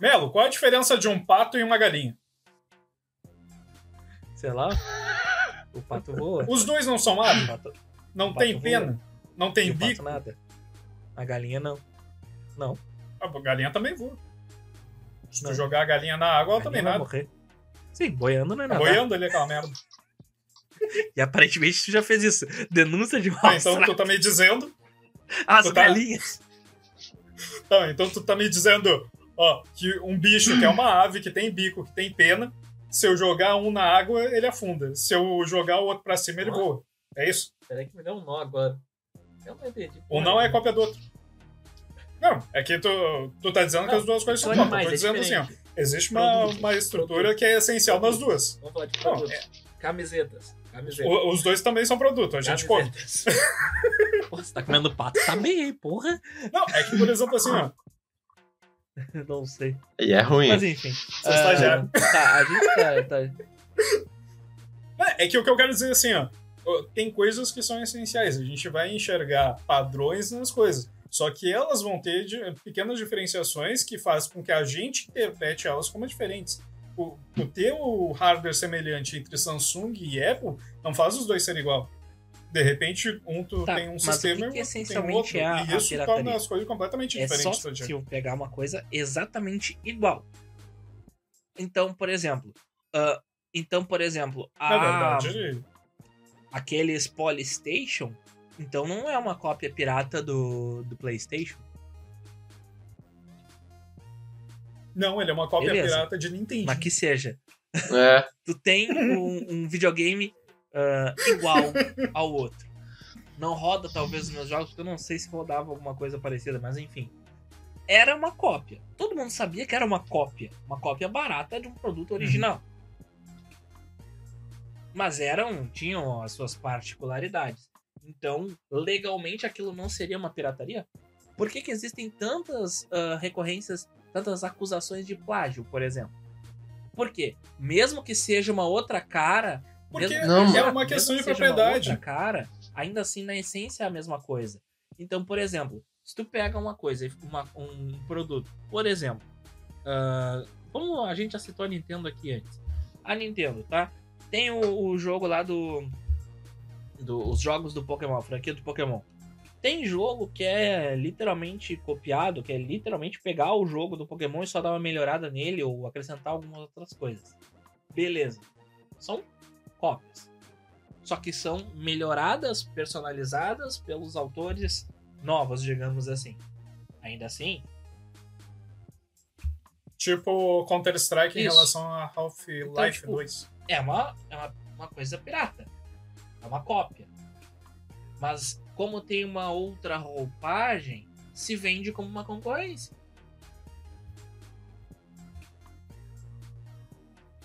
Melo, qual a diferença de um pato e uma galinha? Sei lá. O pato voa. Os dois não são O aves, pato, não pato tem voa. Não tem pato bico. nada. A galinha não. Não. A galinha também voa. Se tu Não. jogar a galinha na água, ela também nada. morrer. Sim, boiando não é nada. boiando ali aquela merda. E aparentemente tu já fez isso. Denúncia de Ah, maus então tu tá me dizendo. As tu tá- galinhas. Tá, então tu tá me dizendo, ó, que um bicho que é uma ave, que tem bico, que tem pena, se eu jogar um na água, ele afunda. Se eu jogar o outro pra cima, ele Ah. voa. É isso? Peraí que me deu um nó agora. Eu não entendi. Um não é cópia do outro. Não, é que tu, tu tá dizendo que Não, as duas coisas são São cópia. Eu tô é dizendo assim, ó, existe uma, Produto, uma estrutura produto. que é essencial nas duas. Vamos falar de Não, produtos. Camisetas. Camisetas. O- os dois também são produto, a gente come. Camisetas. Porra, você tá comendo pato? Bem aí, porra. Não, é que, por exemplo, assim, ó, Não sei. E é ruim. Mas enfim. Sou estagiário. Ah, Tá, a gente tá. tá- É, é que o que eu quero dizer assim, ó, tem coisas que são essenciais. A gente vai enxergar padrões nas coisas. Só que elas vão ter pequenas diferenciações que fazem com que a gente interprete elas como diferentes. O, o ter o hardware semelhante entre Samsung e Apple não faz os dois serem igual. De repente, um tu Tá, tem um sistema o que e que tem outro. é a- e a isso torna pirataria? as coisas completamente É só diferentes. Diego? se eu pegar uma coisa exatamente igual. Então, por exemplo. ah, então, por exemplo, Na a, verdade, aqueles Polystation, então não é uma cópia pirata do, do PlayStation. não, ele é uma cópia Beleza. pirata de Nintendo. Mas que seja. É. Tu tem um, um videogame ah, igual ao outro. Não roda, talvez, os meus jogos, porque eu não sei se rodava alguma coisa parecida, mas enfim. Era uma cópia. Todo mundo sabia que era uma cópia. Uma cópia barata de um produto original. Mas eram, tinham as suas particularidades. Então, legalmente, aquilo não seria uma pirataria? Por que, que existem tantas ah, recorrências, tantas acusações de plágio, por exemplo? Por quê? Mesmo que seja uma outra cara. Porque mesmo- Não, é uma questão de mesmo que seja uma propriedade. outra cara, ainda assim, na essência, é a mesma coisa. Então, por exemplo, se tu pega uma coisa, uma- um produto, por exemplo, ah, como a gente já citou a Nintendo aqui antes. A Nintendo, tá? Tem o, o jogo lá do, do. Os jogos do Pokémon, a franquia do Pokémon. Tem jogo que é literalmente copiado, que é literalmente pegar o jogo do Pokémon e só dar uma melhorada nele ou acrescentar algumas outras coisas. Beleza. São cópias. Só que são melhoradas, personalizadas pelos autores novos, digamos assim. Ainda assim, Tipo Counter-Strike em relação a Half-Life Então, tipo, 2. É uma, é uma, uma coisa pirata. É uma cópia. Mas como tem uma outra roupagem, se vende como uma concorrência.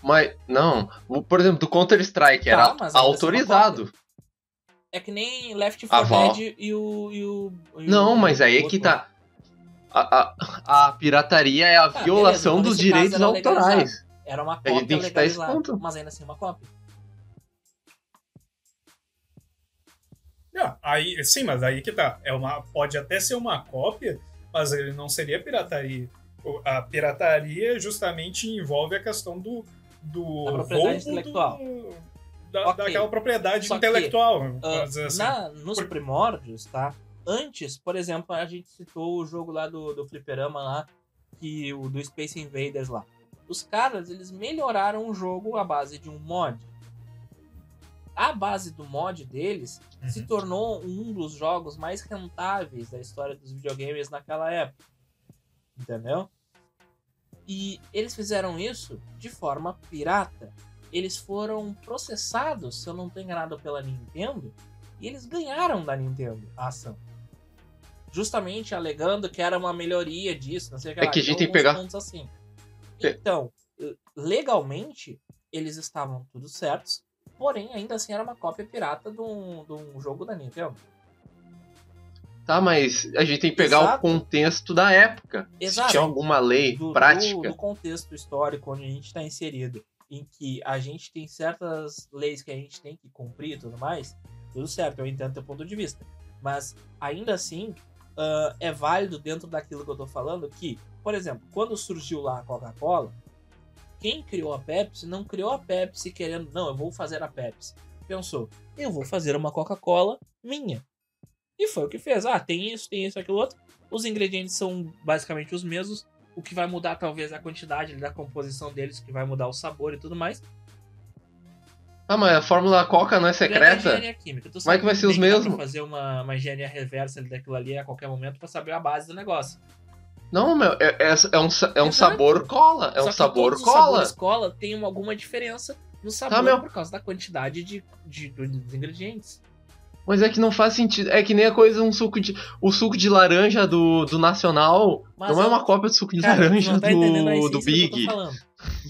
Mas, não. Por exemplo, do Counter-Strike era Tá, mas ainda autorizado. É que nem Left A 4 Val- Dead e o, e o. e o- Não, mas aí é que tá. A, a, a pirataria é a Tá, violação beleza, dos direitos era autorais. Era uma cópia que legalizada, ponto. mas ainda assim uma cópia. Não, aí, sim, mas aí que tá. É uma, pode até ser uma cópia, mas ele não seria pirataria. A pirataria justamente envolve a questão do, do Da propriedade roubo intelectual. do- da, Ok. daquela propriedade Só que, intelectual. Ah, vamos dizer assim. na, nos Por- primórdios, tá? Antes, por exemplo, a gente citou o jogo lá do, do Fliperama lá, que o do Space Invaders lá. Os caras, eles melhoraram o jogo à base de um mod. A base do mod deles se Uhum. tornou um dos jogos mais rentáveis da história dos videogames naquela época. Entendeu? E eles fizeram isso de forma pirata. Eles foram processados, se eu não estou enganado, pela Nintendo, e eles ganharam da Nintendo a ação. Justamente alegando que era uma melhoria disso, não sei o que É lá. que a gente Então, tem que pegar- assim. Então, legalmente, eles estavam tudo certos, porém, ainda assim era uma cópia pirata de um, de um jogo da Nintendo. Tá, mas a gente tem que pegar Exato. o contexto da época. Exato. Se tinha alguma lei do, prática. do, do contexto histórico onde a gente está inserido, em que a gente tem certas leis que a gente tem que cumprir e tudo mais, tudo certo, eu entendo teu ponto de vista. Mas ainda assim, ah, é válido dentro daquilo que eu tô falando que, por exemplo, quando surgiu lá a Coca-Cola, quem criou a Pepsi não criou a Pepsi querendo, não, eu vou fazer a Pepsi. Pensou, eu vou fazer uma Coca-Cola minha. E foi o que fez. Ah, tem isso, tem isso, aquilo outro. Os ingredientes são basicamente os mesmos. O que vai mudar talvez a quantidade da composição deles, que vai mudar o sabor e tudo mais. Ah, mas a fórmula Coca não é é secreta? química. Como é sabe que vai ser os mesmos? fazer uma, uma engenharia reversa daquilo ali a qualquer momento pra saber a base do negócio. Não, meu, é, é, é um, é um Exato. sabor cola. É Só um sabor todos os cola. sabores cola tem alguma diferença no sabor Tá, meu. por causa da quantidade de, de- dos ingredientes. Mas é que não faz sentido. É que nem a coisa, um suco de. O suco de laranja do, do Nacional Mas não é uma cópia do suco de Cara, laranja tá do, do Big.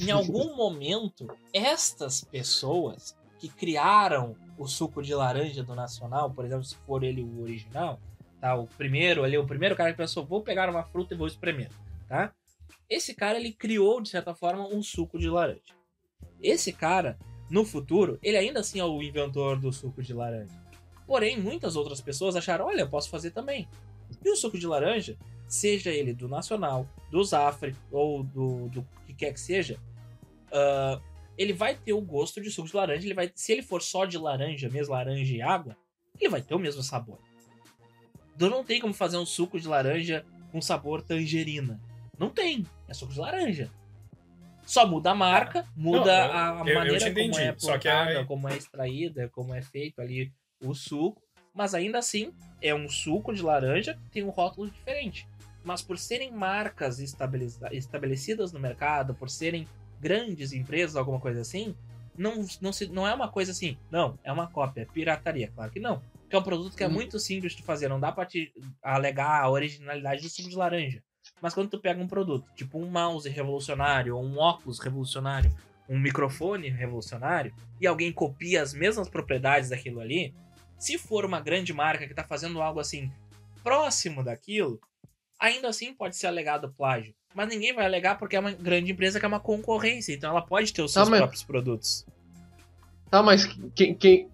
Em algum momento, estas pessoas que criaram o suco de laranja do Nacional, por exemplo, se for ele o original, tá? O primeiro ali, o primeiro cara que pensou, vou pegar uma fruta e vou espremer, tá? Esse cara, ele criou, de certa forma, um suco de laranja. Esse cara, no futuro, ele ainda assim é o inventor do suco de laranja. Porém, muitas outras pessoas acharam, olha, eu posso fazer também. E o suco de laranja, seja ele do Nacional, do Zafre ou do, do que quer que seja, ah, ele vai ter o gosto de suco de laranja. Ele vai, se ele for só de laranja, mesmo laranja e água, ele vai ter o mesmo sabor. Então não tem como fazer um suco de laranja com sabor tangerina. Não tem. É suco de laranja. Só muda a marca, muda Não, a eu- maneira como é plantada, como é extraída, como é feito ali o suco. Mas ainda assim, é um suco de laranja que tem um rótulo diferente. Mas por serem marcas estabelec- estabelecidas no mercado, por serem grandes empresas, alguma coisa assim, não, não, se, não é uma coisa assim, não, é uma cópia, é pirataria. Claro que não. Porque é um produto que é Hum. muito simples de fazer, não dá pra te alegar a originalidade do suco de laranja. Mas quando tu pega um produto, tipo um mouse revolucionário, ou um óculos revolucionário, um microfone revolucionário, e alguém copia as mesmas propriedades daquilo ali, se for uma grande marca que tá fazendo algo assim próximo daquilo, ainda assim pode ser alegado plágio. Mas ninguém vai alegar porque é uma grande empresa que é uma concorrência, então ela pode ter os Tá, seus mas- próprios produtos. Tá, mas quem, quem,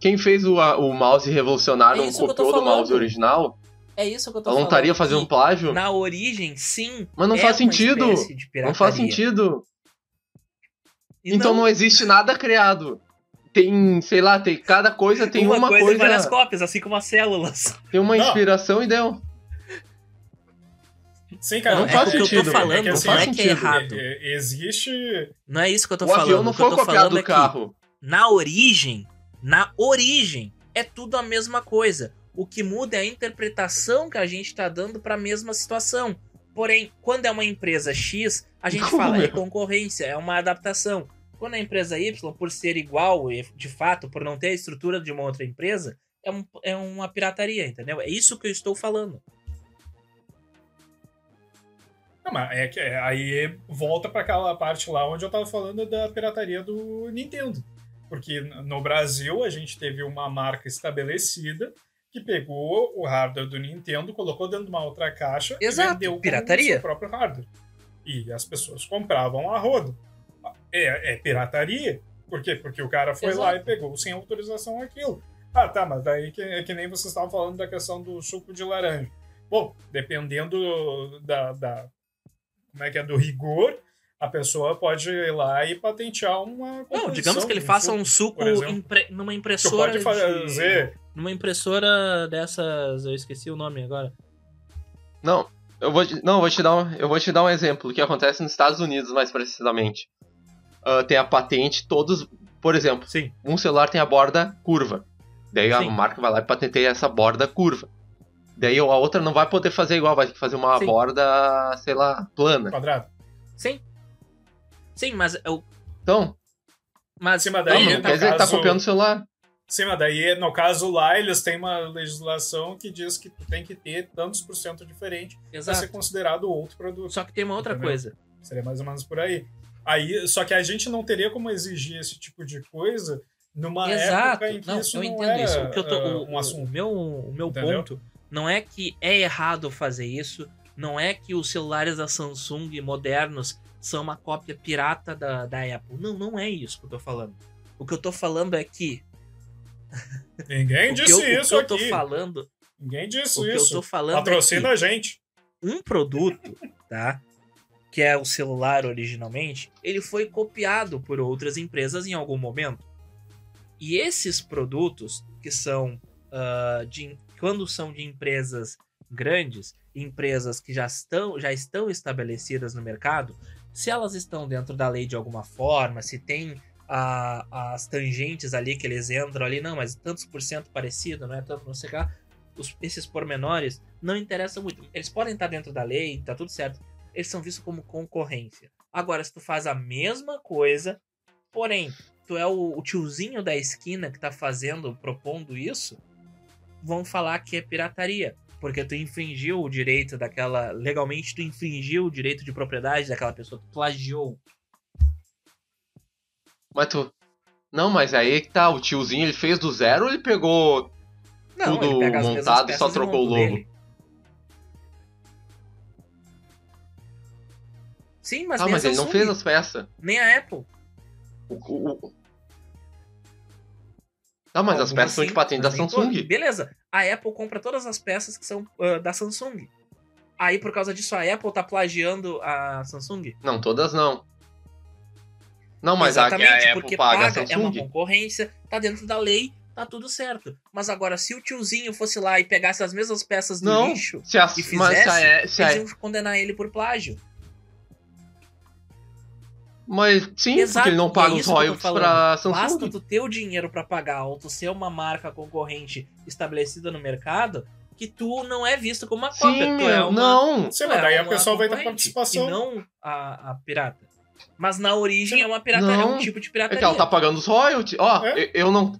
quem fez o, o mouse revolucionário É não que eu tô copiou do mouse original? É isso que eu tô Ela não falando. estaria fazendo que plágio? Na origem, sim. Mas não é faz uma sentido. Não faz sentido. E então não... existe nada criado. Tem, sei lá, tem cada coisa tem uma, coisa, coisa, e várias cópias, assim como as células. tem uma Não. inspiração e deu. Sim, cara. Não é faz o que eu sentido, tô mano. falando, Não não faz é que é sentido. errado. é- é- existe. Não é isso que eu tô o falando. avião não o que eu foi tô copiado falando do é que carro. na origem, na origem, é tudo a mesma coisa. O que muda é a interpretação que a gente tá dando pra mesma situação. Porém, quando é uma empresa X, a gente Como fala, é é? concorrência, é uma adaptação. Quando é a empresa Y, por ser igual, de fato, por não ter a estrutura de uma outra empresa, é, um- é uma pirataria, entendeu? É isso que eu estou falando. Não, mas é que é, aí volta pra aquela parte lá onde eu tava falando da pirataria do Nintendo. Porque no Brasil a gente teve uma marca estabelecida que pegou o hardware do Nintendo, colocou dentro de uma outra caixa Exato, e vendeu pirataria. seu próprio hardware. E as pessoas compravam a rodo. É, é pirataria. Por quê? Porque o cara foi lá Exato. e pegou sem autorização aquilo. Ah, tá, mas daí que, é que nem vocês estavam falando da questão do suco de laranja. Bom, dependendo da, da- como é que é do rigor, a pessoa pode ir lá e patentear uma Não, digamos que ele de faça um suco por exemplo. impre- numa impressora. pode de- fazer. Numa impressora dessas. Eu esqueci o nome agora. Não, eu vou, te- não, eu vou te dar um, eu vou te dar um exemplo que acontece nos Estados Unidos mais precisamente. Ah, tem a patente, todos, por exemplo, Sim. um celular tem a borda curva. Daí a Sim. marca vai lá e patenteia essa borda curva. Daí a outra não vai poder fazer igual, vai ter que fazer uma Sim. borda, sei lá, plana. Quadrado. Sim. Sim, mas eu. Então, Mas, Sim, mas não, daí, não no quer dizer que tá caso- copiando o celular. Sim, mas daí, no caso lá, eles têm uma legislação que diz que tem que ter tantos por cento diferente para ser considerado outro produto. Só que tem uma outra Entendeu? coisa. Seria mais ou menos por aí. aí. Só que a gente não teria como exigir esse tipo de coisa numa Exato. época em que Não, isso eu não entendo era isso. O, que eu tô, o, um assunto. o meu, o meu Entendeu? ponto não é que é errado fazer isso. Não é que os celulares da Samsung modernos são uma cópia pirata da, da Apple. Não, não é isso que eu tô falando. O que eu tô falando é que. Ninguém disse eu, o que isso eu tô aqui. falando. Ninguém disse isso. eu tô falando Patrocina é a gente. um produto, tá? Que é o celular originalmente, ele foi copiado por outras empresas em algum momento. E esses produtos, que são ah, de. Quando são de empresas grandes, empresas que já estão, já estão estabelecidas no mercado, se elas estão dentro da lei de alguma forma, se tem a- as tangentes ali que eles entram ali, não, mas tantos por cento parecido, não é tanto, não sei o os- esses pormenores não interessam muito. Eles podem estar dentro da lei, tá tudo certo. Eles são vistos como concorrência. Agora, se tu faz a mesma coisa, porém, tu é o, o tiozinho da esquina que tá fazendo, propondo isso, vão falar que é pirataria. Porque tu infringiu o direito daquela. Legalmente, tu infringiu o direito de propriedade daquela pessoa, tu plagiou. Mas tu. Não, mas aí que tá, o tiozinho ele fez do zero ou ele pegou. Não, Tudo ele montado e só trocou o logo. dele. Sim, mas ah, mas ele não fez as peças. nem a Apple. O, o, o- Tá, mas as peças são de patente da Samsung. Beleza. A Apple compra todas as peças que são ah, da Samsung. Aí, por causa disso, a Apple tá plagiando a Samsung? Não, todas não. Não, mas a, que Exatamente, a Apple porque paga a paga, é uma Samsung. concorrência, tá dentro da lei, tá tudo certo. Mas agora, se o tiozinho fosse lá e pegasse as mesmas peças do Não, lixo, se a, e mas se a, fizesse, se a- eles iam condenar ele por plágio. Mas sim, Exato, porque ele não e paga é os royalties pra Basta Samsung. tu ter o dinheiro pra pagar ou tu ser uma marca concorrente estabelecida no mercado, que tu não é visto como uma cópia. Sim, tu é uma, não. Sim, mas é daí a pessoa vai concorrente, participação. E não a, a pirata. Mas na origem é uma pirataria, é um Não, tipo de É pirataria. que ela tá pagando os royalties. Ó, É? eu, eu não.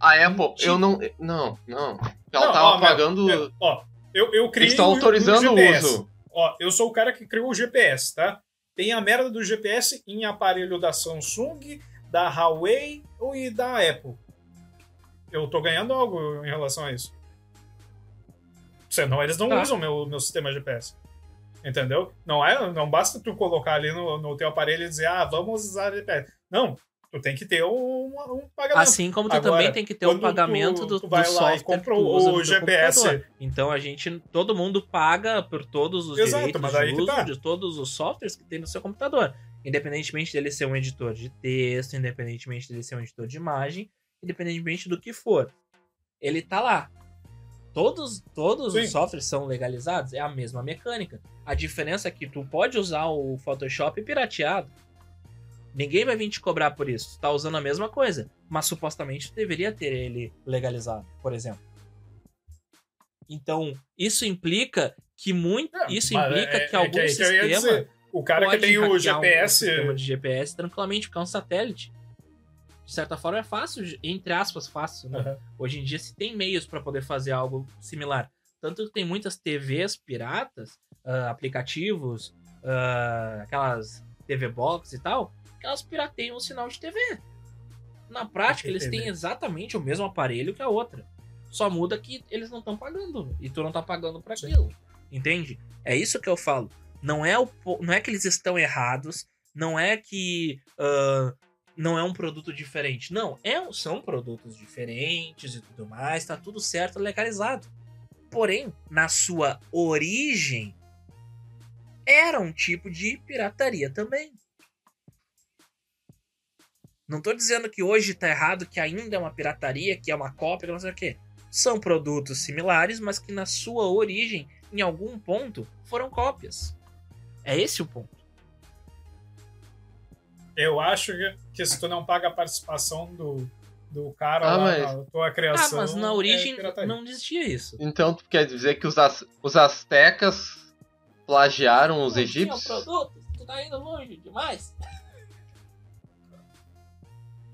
A Apple, Tipo- eu não. Não, não. Ela Não, tava ó, meu, pagando. é, ó, eu, eu criei Eles estão o- autorizando o GPS. uso. Ó, eu sou o cara que criou o GPS, tá? Tem a merda do GPS em aparelho da Samsung, da Huawei ou e da Apple. Eu tô ganhando algo em relação a isso. Senão eles não Tá. usam meu, meu sistema GPS. Entendeu? Não, é, não basta tu colocar ali no, no teu aparelho e dizer, ah, vamos usar GPS. Não, tu tem que ter um, um pagamento. Assim como tu Agora, também tem que ter um pagamento tu- do, tu vai do lá e software que compra tu usa o GPS. computador. Então a gente, todo mundo paga por todos os Exato, direitos de que uso tá. de todos os softwares que tem no seu computador. Independentemente dele ser um editor de texto, independentemente dele ser um editor de imagem, independentemente do que for. Ele tá lá. Todos, todos Sim. os softwares são legalizados, é a mesma mecânica. A diferença é que tu pode usar o Photoshop pirateado. Ninguém vai vir te cobrar por isso. Tá usando a mesma coisa. Mas supostamente deveria ter ele legalizado, por exemplo. Então, isso implica que muito. É, isso implica é- que é algum é que eu ia sistema. dizer, o cara que tem o hackear um GPS. sistema de GPS tranquilamente, porque é um satélite. De certa forma é fácil, entre aspas, fácil, né? Aham. Hoje em dia se tem meios para poder fazer algo similar. Tanto que tem muitas TVs piratas, ah, aplicativos, ah, aquelas TV Box e tal, que elas pirateiam o sinal de TV. Na prática, eles TV. têm exatamente o mesmo aparelho que a outra. Só muda que eles não estão pagando. E tu não tá pagando para aquilo. Entende? É isso que eu falo. Não é, o, não é que eles estão errados. Não é que ah, não é um produto diferente. Não, é, são produtos diferentes e tudo mais. Tá tudo certo, legalizado. Porém, na sua origem, era um tipo de pirataria também. Não tô dizendo que hoje tá errado, que ainda é uma pirataria, que é uma cópia, que não sei o quê. São produtos similares, mas que na sua origem, em algum ponto, foram cópias. É esse o ponto. Eu acho que, se tu não paga a participação do, do cara Ah, lá mas- na tua Ah, criação. mas na é origem pirataria. não existia isso. Então tu quer dizer que os, az- os astecas plagiaram os Não tinha egípcios? produto, tu tá indo longe demais.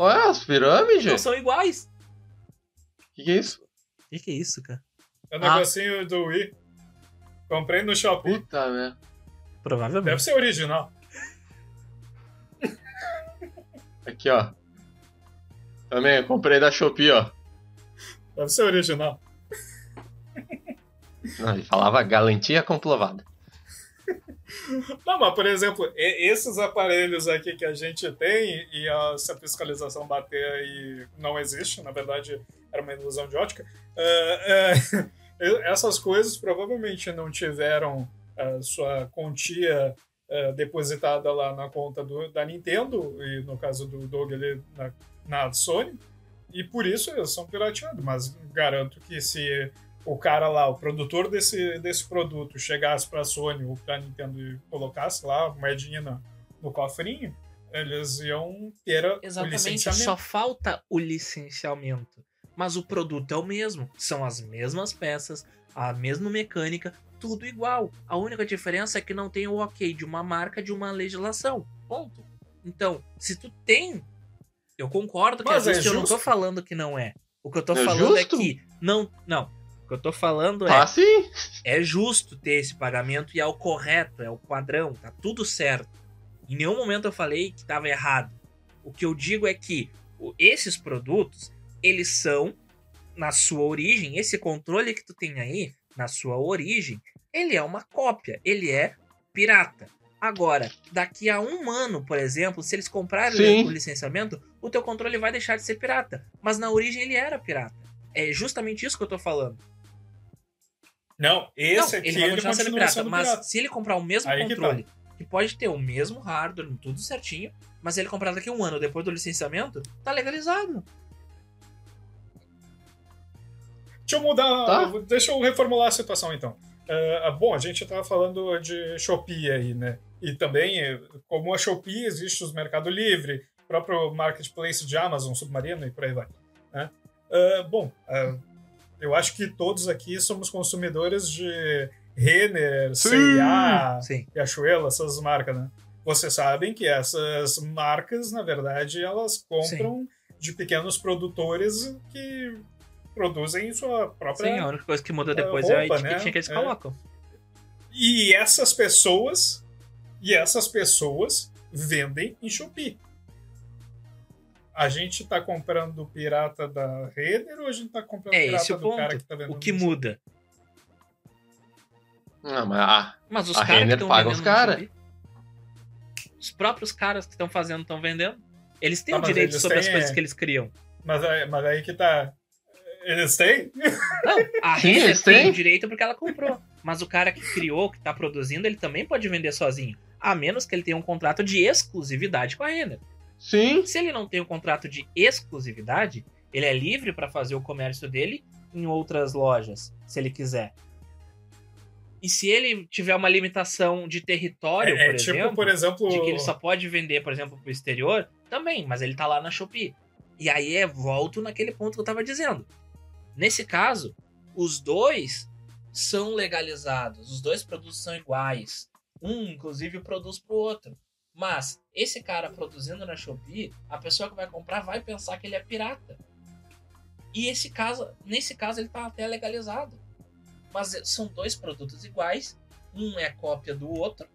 Olha, as pirâmides? Não são iguais. O que, que é isso? O que, que é isso, cara? É o Ah. negocinho do Wii. Comprei no Shopee. Puta merda. Provavelmente. Deve ser original. Aqui, ó. Também, comprei da Shopee, ó. Deve ser original. Não, ele falava galantia comprovada. Não, mas por exemplo, esses aparelhos aqui que a gente tem e a, se a fiscalização bater aí não existe, na verdade era uma ilusão de ótica, é, é, essas coisas provavelmente não tiveram a sua quantia depositada lá na conta do- da Nintendo, e no caso do Doug ali na, na Sony, e por isso eles são pirateados, mas garanto que se o cara lá, o produtor desse, desse produto, chegasse pra Sony ou pra Nintendo e colocasse lá moedinha no, no cofrinho, eles iam ter a- o Exatamente, licenciamento. só falta o licenciamento. Mas o produto é o mesmo. São as mesmas peças, a mesma mecânica, tudo igual. A única diferença é que não tem o ok de uma marca de uma legislação. Ponto. Então, se tu tem. Eu concordo que Mas às é vezes eu não tô justo. falando que não é. O que eu tô É falando justo? é que. Não, não. O que eu tô falando é. Ah, sim. é justo ter esse pagamento e é o correto, é o padrão, tá tudo certo. Em nenhum momento eu falei que estava errado. O que eu digo é que esses produtos, eles são, na sua origem, esse controle que tu tem aí, na sua origem, ele é uma cópia, ele é pirata. Agora, daqui a um ano, por exemplo, se eles comprarem o licenciamento, o teu controle vai deixar de ser pirata. Mas na origem ele era pirata. É justamente isso que eu tô falando. Não, esse Não, aqui ele vai ele continuar sendo continua pirata, sendo mas pirata. se ele comprar o mesmo Aí que tá. controle, que, pode ter o mesmo hardware, tudo certinho, mas ele comprar daqui a um ano depois do licenciamento, tá legalizado. Deixa eu mudar, Tá. deixa eu reformular a situação então. Ah, bom, a gente estava falando de Shopee aí, né? E também, eh, como a Shopee, existe os Mercado Livre, próprio marketplace de Amazon, Submarino e por aí vai. Né? Ah, bom, ah, eu acho que todos aqui somos consumidores de Renner, C&A, Sim. Riachuelo, essas marcas, né? vocês sabem que essas marcas, na verdade, elas compram de pequenos produtores que produzem sua própria. Sim, a única coisa que muda depois roupa, é a etiquetinha né? que eles É. colocam. E essas pessoas. E essas pessoas vendem em Shopee. A gente tá comprando pirata da Renner ou a gente tá comprando É pirata esse o do cara ponto. que tá vendendo O que Shopee? muda? Ah, mas ah, Mas os A caras Renner estão paga vendendo os cara. Shopee, Os próprios caras que estão fazendo estão vendendo. Eles têm Tá, o direito sobre as têm, coisas é. que eles criam. Mas, aí- mas aí que tá. Eles têm? Não, a Renner tem o direito porque ela comprou. Mas o cara que criou, que tá produzindo, ele também pode vender sozinho. A menos que ele tenha um contrato de exclusividade com a Renner. Sim. Se ele não tem um contrato de exclusividade, ele é livre para fazer o comércio dele em outras lojas, se ele quiser. E se ele tiver uma limitação de território, É, é por tipo, exemplo, por exemplo. de que ele só pode vender, por exemplo, pro exterior, também, mas ele tá lá na Shopee. E aí é, volto naquele ponto que eu tava dizendo. Nesse caso, os dois são legalizados, os dois produtos são iguais. Um, inclusive, produz pro outro. Mas esse cara produzindo na Shopee, a pessoa que vai comprar vai pensar que ele é pirata. E esse caso, nesse caso, ele tá até legalizado. Mas são dois produtos iguais, um é cópia do outro,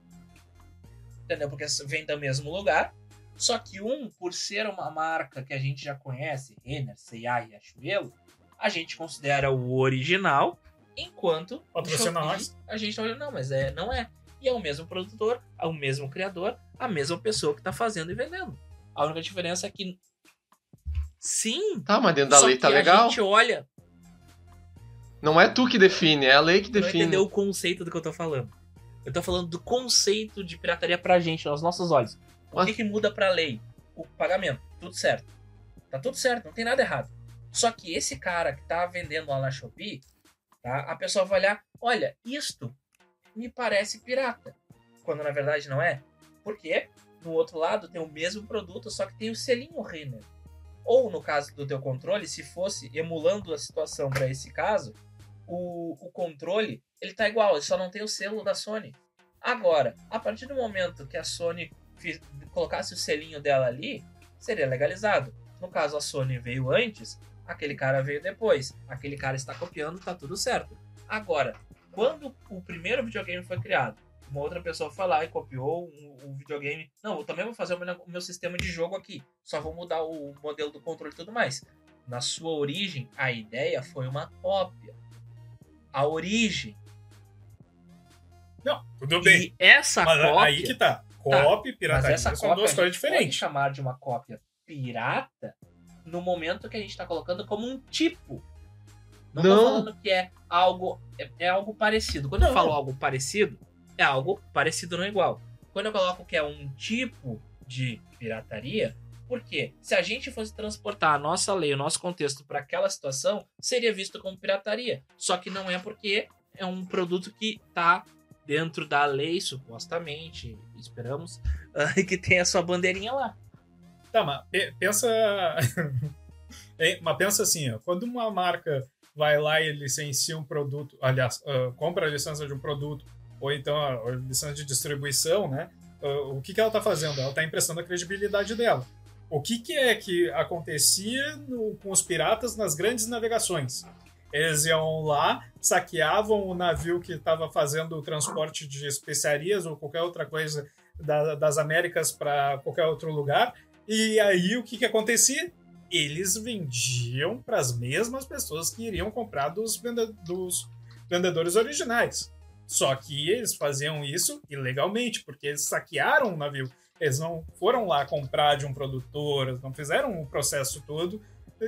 entendeu? Porque vem do mesmo lugar. Só que um, por ser uma marca que a gente já conhece, Renner, C&A e Riachuelo, a gente considera o original, enquanto Patrocina nós. a gente olha, não, mas é, não é. E é o mesmo produtor, é o mesmo criador, a mesma pessoa que está fazendo e vendendo. A única diferença é que sim, Tá, mas dentro da lei tá legal. a gente olha Não é tu que define, é a lei que não define. entendeu o conceito do que eu tô falando. Eu tô falando do conceito de pirataria pra gente, aos nossos olhos. O Mas- que, que muda pra lei? O pagamento. Tudo certo. Tá tudo certo, não tem nada errado. Só que esse cara que tá vendendo lá na Shopee, tá? A pessoa vai olhar, olha, isto me parece pirata. Quando na verdade não é. Porque no outro lado tem o mesmo produto, só que tem o selinho Renner. Ou no caso do teu controle, se fosse emulando a situação para esse caso, o, o controle ele tá igual, ele só não tem o selo da Sony. Agora, a partir do momento que a Sony fiz- colocasse o selinho dela ali, seria legalizado. No caso, a Sony veio antes, aquele cara veio depois. Aquele cara está copiando, tá tudo certo. Agora, quando o primeiro videogame foi criado, uma outra pessoa foi lá e copiou o, o videogame. Não, eu também vou fazer o meu, o meu sistema de jogo aqui. Só vou mudar o modelo do controle e tudo mais. Na sua origem, a ideia foi uma cópia. A origem. Não, tudo bem. E essa Mas cópia. aí que tá. Copy e Mas pirataria essa são cópia duas a coisas gente pode diferentes. chamar de uma cópia pirata no momento que a gente está colocando como um tipo. Não, tô Não. falando que é algo é, é algo parecido. Quando eu Não. falo algo parecido, é algo parecido não igual. Quando eu coloco que é um tipo de pirataria, por quê? Se a gente fosse transportar a nossa lei, o nosso contexto para aquela situação, seria visto como pirataria. Só que não é porque é um produto que está dentro da lei, supostamente, esperamos, e que tem a sua bandeirinha lá. Tá, mas pe- pensa. Mas pensa assim, ó, quando uma marca vai lá e licencia um produto, aliás, ah, compra a licença de um produto, ou então a, licença de distribuição, né? ah, o que, que ela está fazendo? Ela está emprestando a credibilidade dela. O que, que é que acontecia no- com os piratas nas grandes navegações? Eles iam lá, saqueavam o navio que estava fazendo o transporte de especiarias ou qualquer outra coisa da- das Américas para qualquer outro lugar. E aí o que, que acontecia? Eles vendiam para as mesmas pessoas que iriam comprar dos, vende- dos vendedores originais. Só que eles faziam isso ilegalmente, porque eles saquearam o navio. Eles não foram lá comprar de um produtor, eles não fizeram o processo todo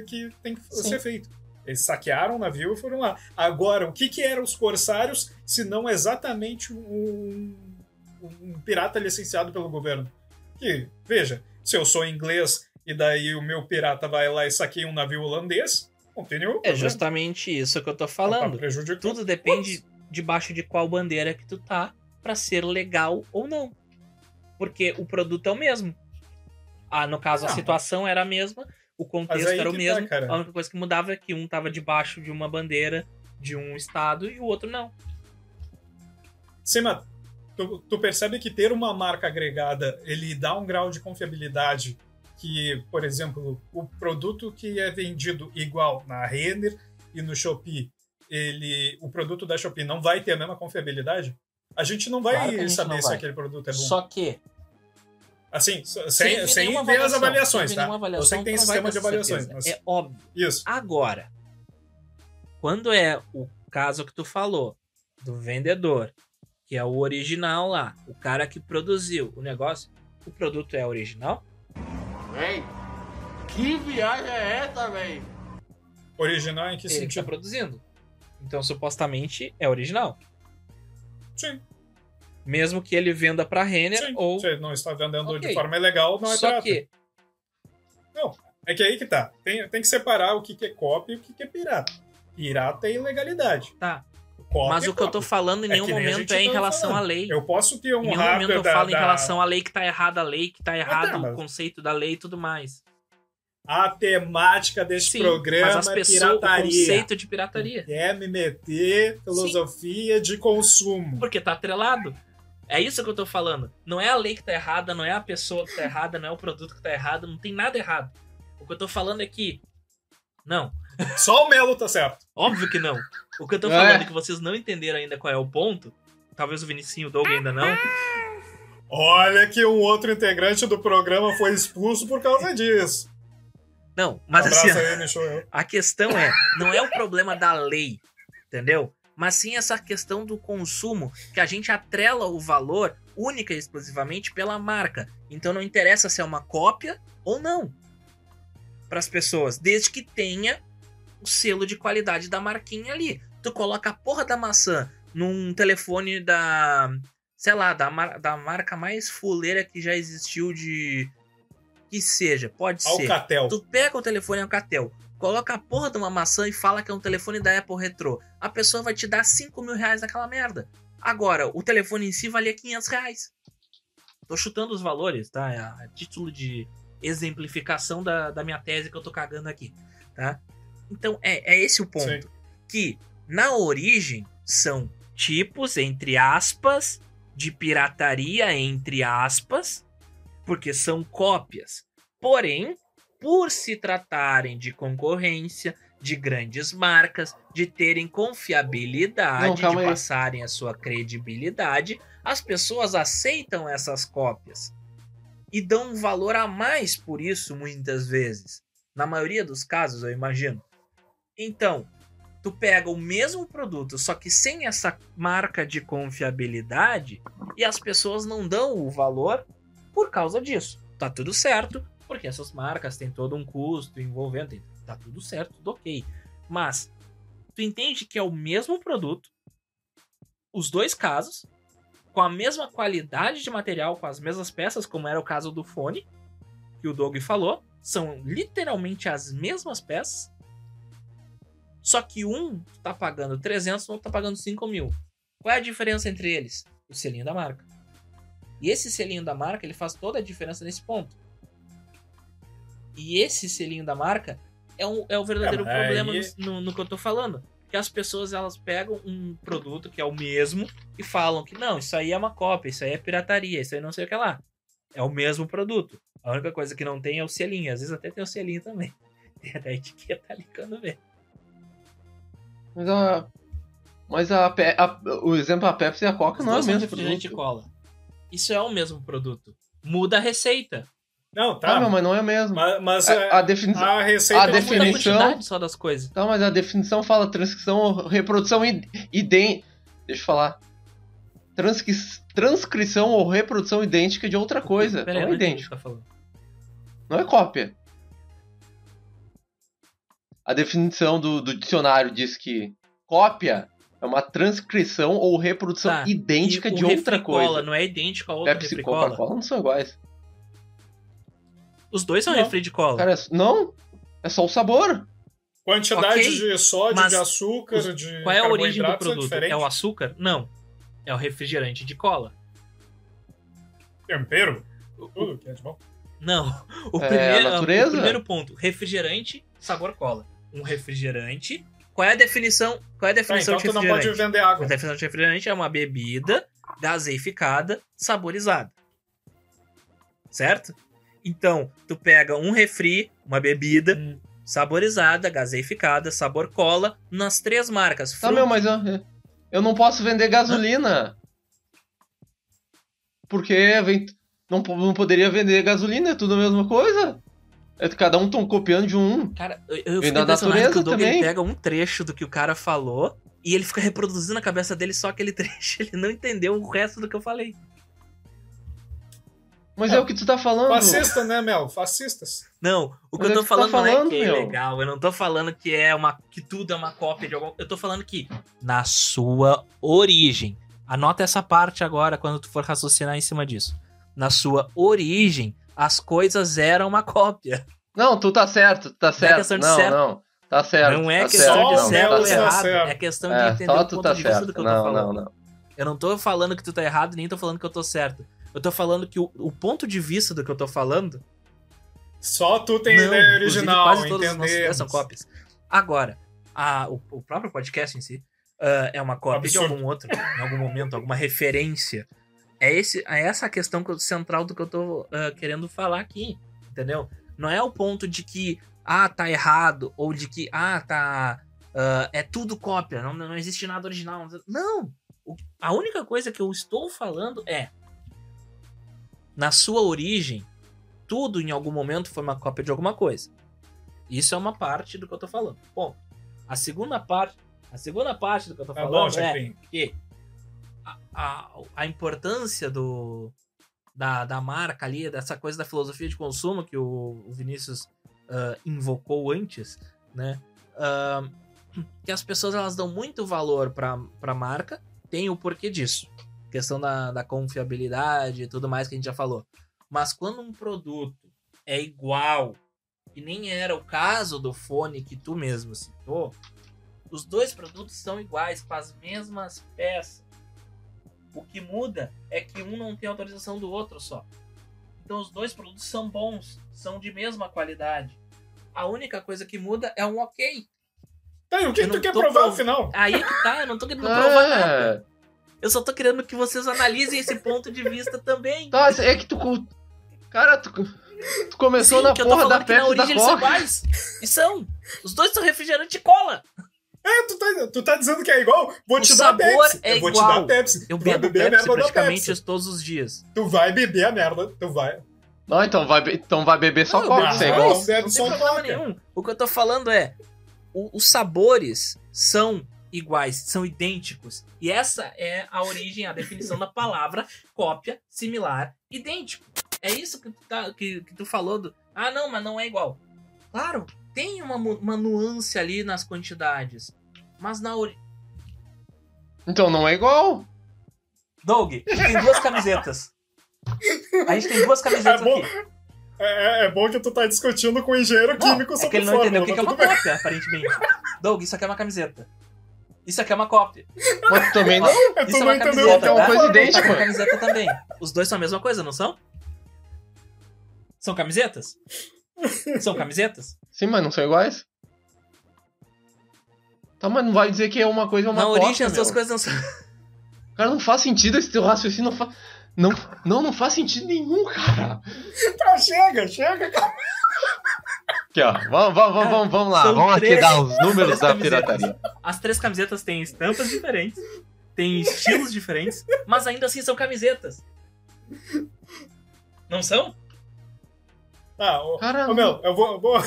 que tem que Sim. ser feito. Eles saquearam o navio e foram lá. Agora, o que, que eram os corsários se não exatamente um, um pirata licenciado pelo governo? Que, veja, se eu sou inglês e daí o meu pirata vai lá e saqueia um navio holandês, não tem nenhum É problema. justamente isso que eu tô falando. Tudo depende debaixo de qual bandeira que tu tá pra ser legal ou não. Porque o produto é o mesmo. Ah, no caso, a Não. situação era a mesma, o contexto era o tá, mesmo. cara. a única coisa que mudava é que um tava debaixo de uma bandeira de um estado e o outro não. Sim, mas tu, tu percebe que ter uma marca agregada, ele dá um grau de confiabilidade que, por exemplo, o produto que é vendido igual na Renner e no Shopee, ele, o produto da Shopee não vai ter a mesma confiabilidade? A gente não vai Claro saber não se vai. aquele produto é bom. Só que Assim, sem, sem, ver sem ver as avaliação, avaliações, tá? nenhuma Eu avaliação, sei que tem sistema de avaliações, mas É óbvio. isso. Agora, quando é o caso que tu falou, do vendedor, que é o original lá, o cara que produziu o negócio, o produto é original? Véi, que viagem é essa, véi? Original em que Ele que tá sentido? produzindo. Então, supostamente, é original. Sim, Mesmo que ele venda pra Renner sim. ou... Você não está vendendo Ok. de forma ilegal, não é Só pirata. que... É que aí que tá. Tem, tem que separar o que, que é cópia e o que, que é pirata. Pirata é ilegalidade. Tá, Mas é o que eu tô falando em É nenhum a momento é em relação à falando. lei. Eu posso ter um Em nenhum momento eu da, falo em da- relação à lei que tá errada, a lei que tá errado, tá, o mas- conceito da lei e tudo mais. A temática desse Sim, programa mas as é pessoas, o pirataria. conceito de pirataria. Me meter filosofia de consumo. Porque tá atrelado. É isso que eu tô falando. Não é a lei que tá errada, não é a pessoa que tá errada, não é o produto que tá errado, não tem nada errado. O que eu tô falando é que. Não, Só o Melo tá certo. óbvio que não. O que eu tô É. falando é que vocês não entenderam ainda qual é o ponto. Talvez o Vinicinho, o Doug ainda não. Olha que um outro integrante do programa foi expulso por causa disso. Não, mas Abraço assim, aí, a questão é, não é o problema da lei, entendeu? Mas sim essa questão do consumo, que a gente atrela o valor única e exclusivamente pela marca. Então não interessa se é uma cópia ou não para as pessoas, desde que tenha o selo de qualidade da marquinha ali. Tu coloca a porra da maçã num telefone da, sei lá, da, mar- da marca mais fuleira que já existiu de que seja, pode ser. Alcatel. Tu pega o telefone Alcatel, coloca a porra de uma maçã e fala que é um telefone da Apple Retro. A pessoa vai te dar 5 mil reais naquela merda. Agora, o telefone em si valia 500 reais. Tô chutando os valores, tá? É a título de exemplificação da, da minha tese que eu tô cagando aqui, tá? Então, é, é esse o ponto. Sim. Que, na origem, são tipos, entre aspas, de pirataria, entre aspas, porque são cópias. Porém, por se tratarem de concorrência, de grandes marcas, de terem confiabilidade, Não, de passarem a sua credibilidade, as pessoas aceitam essas cópias e dão um valor a mais por isso muitas vezes. Na maioria dos casos, eu imagino. Então, tu pega o mesmo produto, só que sem essa marca de confiabilidade, e as pessoas não dão o valor por causa disso. Tá tudo certo, porque essas marcas têm todo um custo envolvendo, tá tudo certo, tudo ok. Mas tu entende que é o mesmo produto, os dois casos, com a mesma qualidade de material, com as mesmas peças, como era o caso do fone, que o Doug falou, são literalmente as mesmas peças. Só que um tá pagando 300, o outro tá pagando 5 mil. Qual é a diferença entre eles? O selinho da marca. E esse selinho da marca, ele faz toda a diferença nesse ponto. E esse selinho da marca é, um, é o verdadeiro É, problema aí- no, no- no que eu tô falando. Que as pessoas, elas pegam um produto que é o mesmo e falam que não, isso aí é uma cópia, isso aí é pirataria, isso aí não sei o que lá. É o mesmo produto. A única coisa que não tem é o selinho. Às vezes até tem o selinho também. Tem até a etiqueta ali quando vê. Mas a. Mas a, Pe- a- o exemplo da Pepsi e a Coca não é o mesmo produto. cola. Isso é o mesmo produto. Muda a receita. Não, tá. Ah, não, mas não é o mesmo. Mas, mas, A, é, a definição. a receita a a definição- só das coisas. Tá, mas a definição fala transcrição ou reprodução idêntica. Deixa eu falar. Transcri... Transcrição ou reprodução idêntica de outra coisa. Pera não é que idêntico. tá falando. Não é cópia. A definição do, do dicionário diz que cópia é uma transcrição ou reprodução Tá, idêntica E de o outra coisa. não é idêntico a outra Pepsi e refricola? Coca-Cola não são iguais. Os dois são Não. refri de cola. Cara, é- não. É só o sabor. Quantidade Ok, de sódio, mas de açúcar, os- de Qual é a origem do são produto? diferentes. É o açúcar? Não. É o refrigerante de cola. Tempero? Tudo que é de bom. Não. O É, primeiro, a natureza? o primeiro ponto, refrigerante, sabor cola. Um refrigerante. Qual é a definição? Qual é a Tá, definição então de tu não pode refrigerante? vender A água. definição de refrigerante é uma bebida gaseificada, saborizada. Certo? Então, tu pega um refri, uma bebida Hum. saborizada, gaseificada, sabor cola, nas três marcas. Tá, meu, mas eu, eu não posso vender gasolina. Porque vem, não, não poderia vender gasolina, é tudo a mesma coisa. É, cada um tão copiando de um. Cara, eu, eu Vem fiquei da impressionado que o natureza Doug ele também. pega um trecho do que o cara falou e ele fica reproduzindo na cabeça dele só aquele trecho. Ele não entendeu o resto do que eu falei. Mas é, o que tu tá falando. Fascista, né, Mel? Fascistas. Não, o que Mas eu é tô que tu tá falando, não é falando, que é legal. Eu não tô falando que é uma que tudo é uma cópia de algum. Eu tô falando que na sua origem. Anota essa parte agora quando tu for raciocinar em cima disso. Na sua origem, as coisas eram uma cópia. Não, tu tá certo, tu tá certo. questão de não, certo. não. Tá certo. não é tá questão certo, de não, certo tá ou certo. errado. certo. É questão de É, entender só o tu ponto tá de vista do certo. que eu tô Não, falando. não, não. Eu não tô falando que tu tá errado, nem tô falando que eu tô certo. Eu tô falando que o, o ponto de vista do que eu tô falando. Só tu tem não, ideia original, quase todas as nossas são cópias. Agora, a- o, o próprio podcast em si ah, é uma cópia de Absurdo. algum outro, em algum momento, alguma referência. É, esse, é essa a questão que eu- central do que eu tô ah, querendo falar aqui, entendeu? Não é o ponto de que, ah, tá errado, ou de que, ah, tá. ah, é tudo cópia, não, não existe nada original. Não! O- a única coisa que eu estou falando é. Na sua origem, tudo em algum momento foi uma cópia de alguma coisa. Isso é uma parte do que eu tô falando. Bom, a segunda parte, a segunda parte do que eu tô Tá falando bom, é que a, a, importância do da, da marca ali, dessa coisa da filosofia de consumo que o, o Vinícius ah, invocou antes, né? Ah, que as pessoas elas dão muito valor para a marca, tem o porquê disso. Questão da, da confiabilidade e tudo mais que a gente já falou. Mas quando um produto é igual, que nem era o caso do fone que tu mesmo citou, os dois produtos são iguais, com as mesmas peças. O que muda é que um não tem autorização do outro só. Então os dois produtos são bons, são de mesma qualidade. A única coisa que muda é um ok. Tá, e o que, tu quer provar prov- no final? Aí que tá, eu não tô querendo provar nada. Eu só tô querendo que vocês analisem esse ponto de vista também. tá, é que tu. Cara, tu, tu começou Sim, na que eu tô porra da na Pepsi e da origem eles são Coca. iguais. E são. Os dois são refrigerante e cola. É, tu tá, tu tá dizendo que é igual? Vou O te dar a Pepsi. é eu vou te dar a Pepsi. Eu tu vai bebo beber a Pepsi merda da praticamente Pepsi. todos os dias. Tu vai beber a merda. Tu vai. Não, então vai, então vai beber só Não, Coca, isso é igual. Não só tem problema Coca. nenhum. O que eu tô falando é... o- os sabores são iguais, são idênticos. E essa é a origem, a definição da palavra cópia, similar, idêntico. É isso que tu, tá, que, que tu falou do... Ah, não, mas não é igual. Claro, tem uma, uma nuance ali nas quantidades. Mas na origem... Então não é igual. Doug, tem duas camisetas. A gente tem duas camisetas É bom, aqui. É, é- é bom que tu tá discutindo com o engenheiro Não, químico é que sobre ele não entendeu fórmula, o que, que é uma bem. cópia, aparentemente. Doug, isso aqui é uma camiseta. Isso aqui é uma cópia. Mas tu também não. É, Isso é uma entendeu camiseta, que é uma tá? Coisa idêntica. Tá com a camiseta também. Os dois são a mesma coisa, não são? São camisetas? São camisetas? Sim, mas não são iguais. Tá, mas não vai dizer que é uma coisa ou uma Na cópia, origem as duas coisas não são. Cara, não faz sentido esse teu raciocínio. Não, fa... não, não, não faz sentido nenhum, cara. Tá, chega, chega, cara. Aqui, ó. Vamos, vamos, vamos, vamos, vamos lá. São Vamos aqui três- dar os números da camisetas. pirataria. As três camisetas têm estampas diferentes, têm estilos diferentes, mas ainda assim são camisetas. Não são? Ah, ô, Cara, ô, meu, eu vou, vou,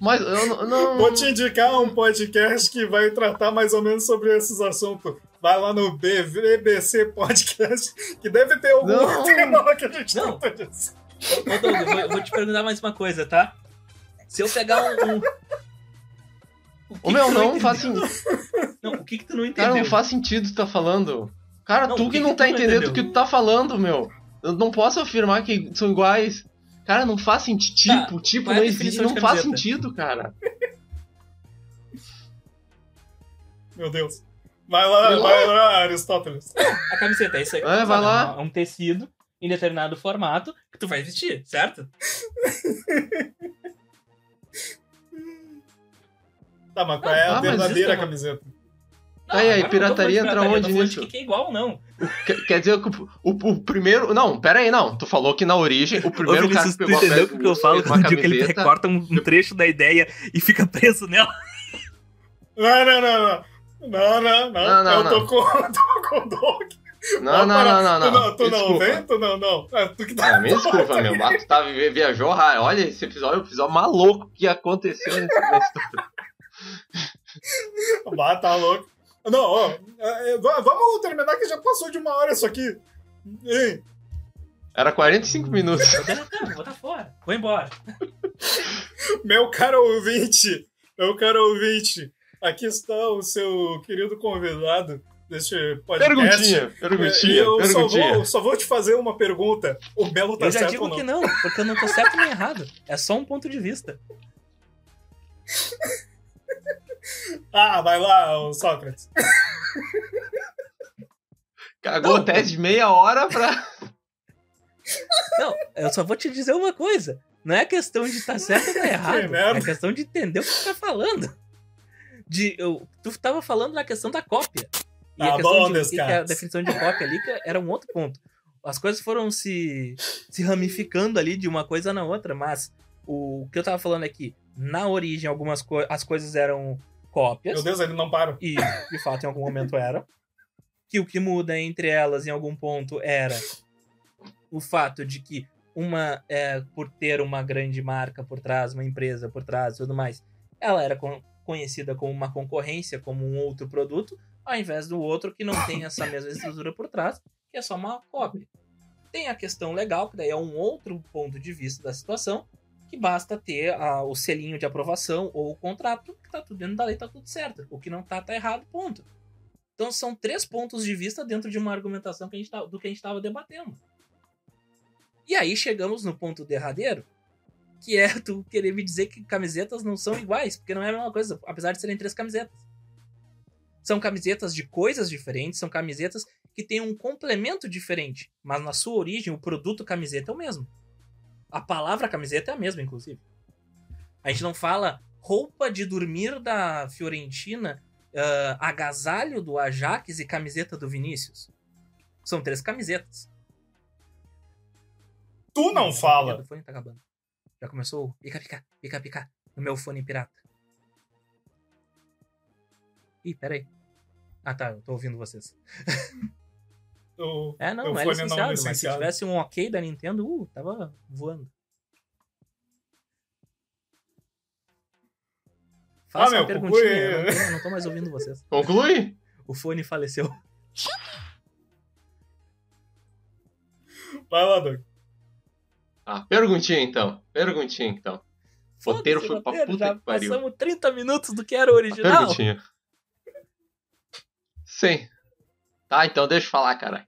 Mas eu não. não- vou te indicar um podcast que vai tratar mais ou menos sobre esses assuntos. Vai lá no BBC Podcast, que deve ter algum Não. tema lá que a gente Não. trata disso. Ô, Doug, eu vou, vou te perguntar mais uma coisa, tá? Se eu pegar um. um... O Ô, meu, não entendeu? faz sentido. Não, o que que tu não entendeu? Cara, não faz sentido tu tá falando. Cara, Não, tu o que, que não que tá não entendendo o que tu tá falando, meu. Eu não posso afirmar que são iguais. Cara, não faz sentido. Tipo, tipo, qual é a não existe. Não faz sentido, cara. Meu Deus. Vai lá, Vai lá. vai lá, Aristóteles. A camiseta é isso aí. É, vai lá. É um tecido em determinado formato que tu vai vestir, certo? Tá, mas qual é a Ah, mas verdadeira é uma- camiseta? E aí, falando pirataria entra pirataria, onde nisso? de que é igual, não. Quer, quer dizer que o, o, o primeiro. Não, pera aí, não. Tu falou que na origem, o primeiro Ô, cara que pegou a entendeu o pedra que eu falo quando eu digo que ele recorta um, um trecho da ideia e fica preso nela? Não, não, não, não. Não, não, não. Não, não, eu não. tô com, tô com o Doug. Não, não, não, não, não. Tu não, tu não vem? Tu não, não. É, tu que tá Ah, me desculpa, meu. Mas tu tá, vi- viajou. ra- Olha, esse episódio é um episódio maluco que aconteceu nesse nessa história. Ah, tá louco. Não, ó, é, é, va- vamos terminar que já passou de uma hora isso aqui. Hein? Era 45 minutos. Vou deletar, vou botar fora. Vou embora. Meu caro ouvinte, meu caro ouvinte, aqui está o seu querido convidado deste podcast. Perguntinha, É, perguntinha, e eu só perguntinha. vou, só vou te fazer uma pergunta. O Belo tá eu já certo digo ou não? que não, porque eu não tô certo nem errado. É só um ponto de vista. Ah, vai lá, Sócrates. Cagou o teste de meia hora pra. Não, eu só vou te dizer uma coisa. Não é questão de estar certo ou tá errado. É questão de entender o que tu tá falando. De, eu, tu tava falando na questão da cópia. E Tá a questão bom, de, que que é a definição de cópia ali que era um outro ponto. As coisas foram se, se ramificando ali de uma coisa na outra, mas o que eu tava falando aqui, na origem, algumas co as coisas eram cópias. Meu Deus, ele não para. E, de fato, em algum momento era. Que o que muda entre elas, em algum ponto, era o fato de que uma, é, por ter uma grande marca por trás, uma empresa por trás e tudo mais, ela era con- conhecida como uma concorrência, como um outro produto, ao invés do outro que não tem essa mesma estrutura por trás, que é só uma cópia. Tem a questão legal, que daí é um outro ponto de vista da situação, que basta ter a- o selinho de aprovação ou o contrato, que tá tudo dentro da lei, tá tudo certo. O que não tá, tá errado, ponto. Então são três pontos de vista dentro de uma argumentação que a gente tá, do que a gente estava debatendo. E aí chegamos no ponto derradeiro, que é tu querer me dizer que camisetas não são iguais, porque não é a mesma coisa, apesar de serem três camisetas. São camisetas de coisas diferentes, são camisetas que têm um complemento diferente, mas na sua origem o produto camiseta é o mesmo. A palavra camiseta é a mesma, inclusive. A gente não fala roupa de dormir da Fiorentina, ah, agasalho do Ajax e camiseta do Vinícius. São três camisetas. Tu não O fala. fone tá acabando. Já começou o pica, pica, pica, pica no meu fone pirata. Ih, peraí. Ah tá, eu tô ouvindo vocês. Tu- É, não, Teu é fone não licenciado, mas se licenciado. tivesse um ok da Nintendo, uh, tava voando. Faça Ah, uma meu, perguntinha, conclui. eu não, tô, eu não tô mais ouvindo vocês. Conclui? O fone faleceu. Vai lá, Doug. Ah, perguntinha então. Perguntinha então. O roteiro Foda-se, foi pra roteiro, puta já que pariu. Passamos 30 minutos do que era o original. Perguntinha. Sim. Tá, então deixa eu falar, caralho.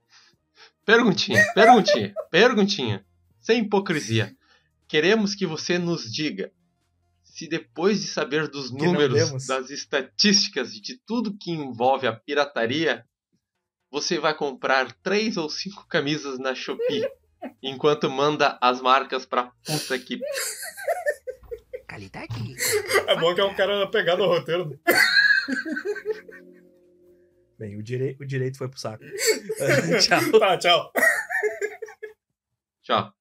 Perguntinha, perguntinha, perguntinha. Sem hipocrisia. Queremos que você nos diga se depois de saber dos números, das estatísticas de tudo que envolve a pirataria, você vai comprar três ou cinco camisas na Shopee enquanto manda as marcas pra puta que Qualidade. É bom que é um cara pegado ao roteiro. Bem, o, direi o direito foi pro saco. Tchau. Tá, tchau. Tchau.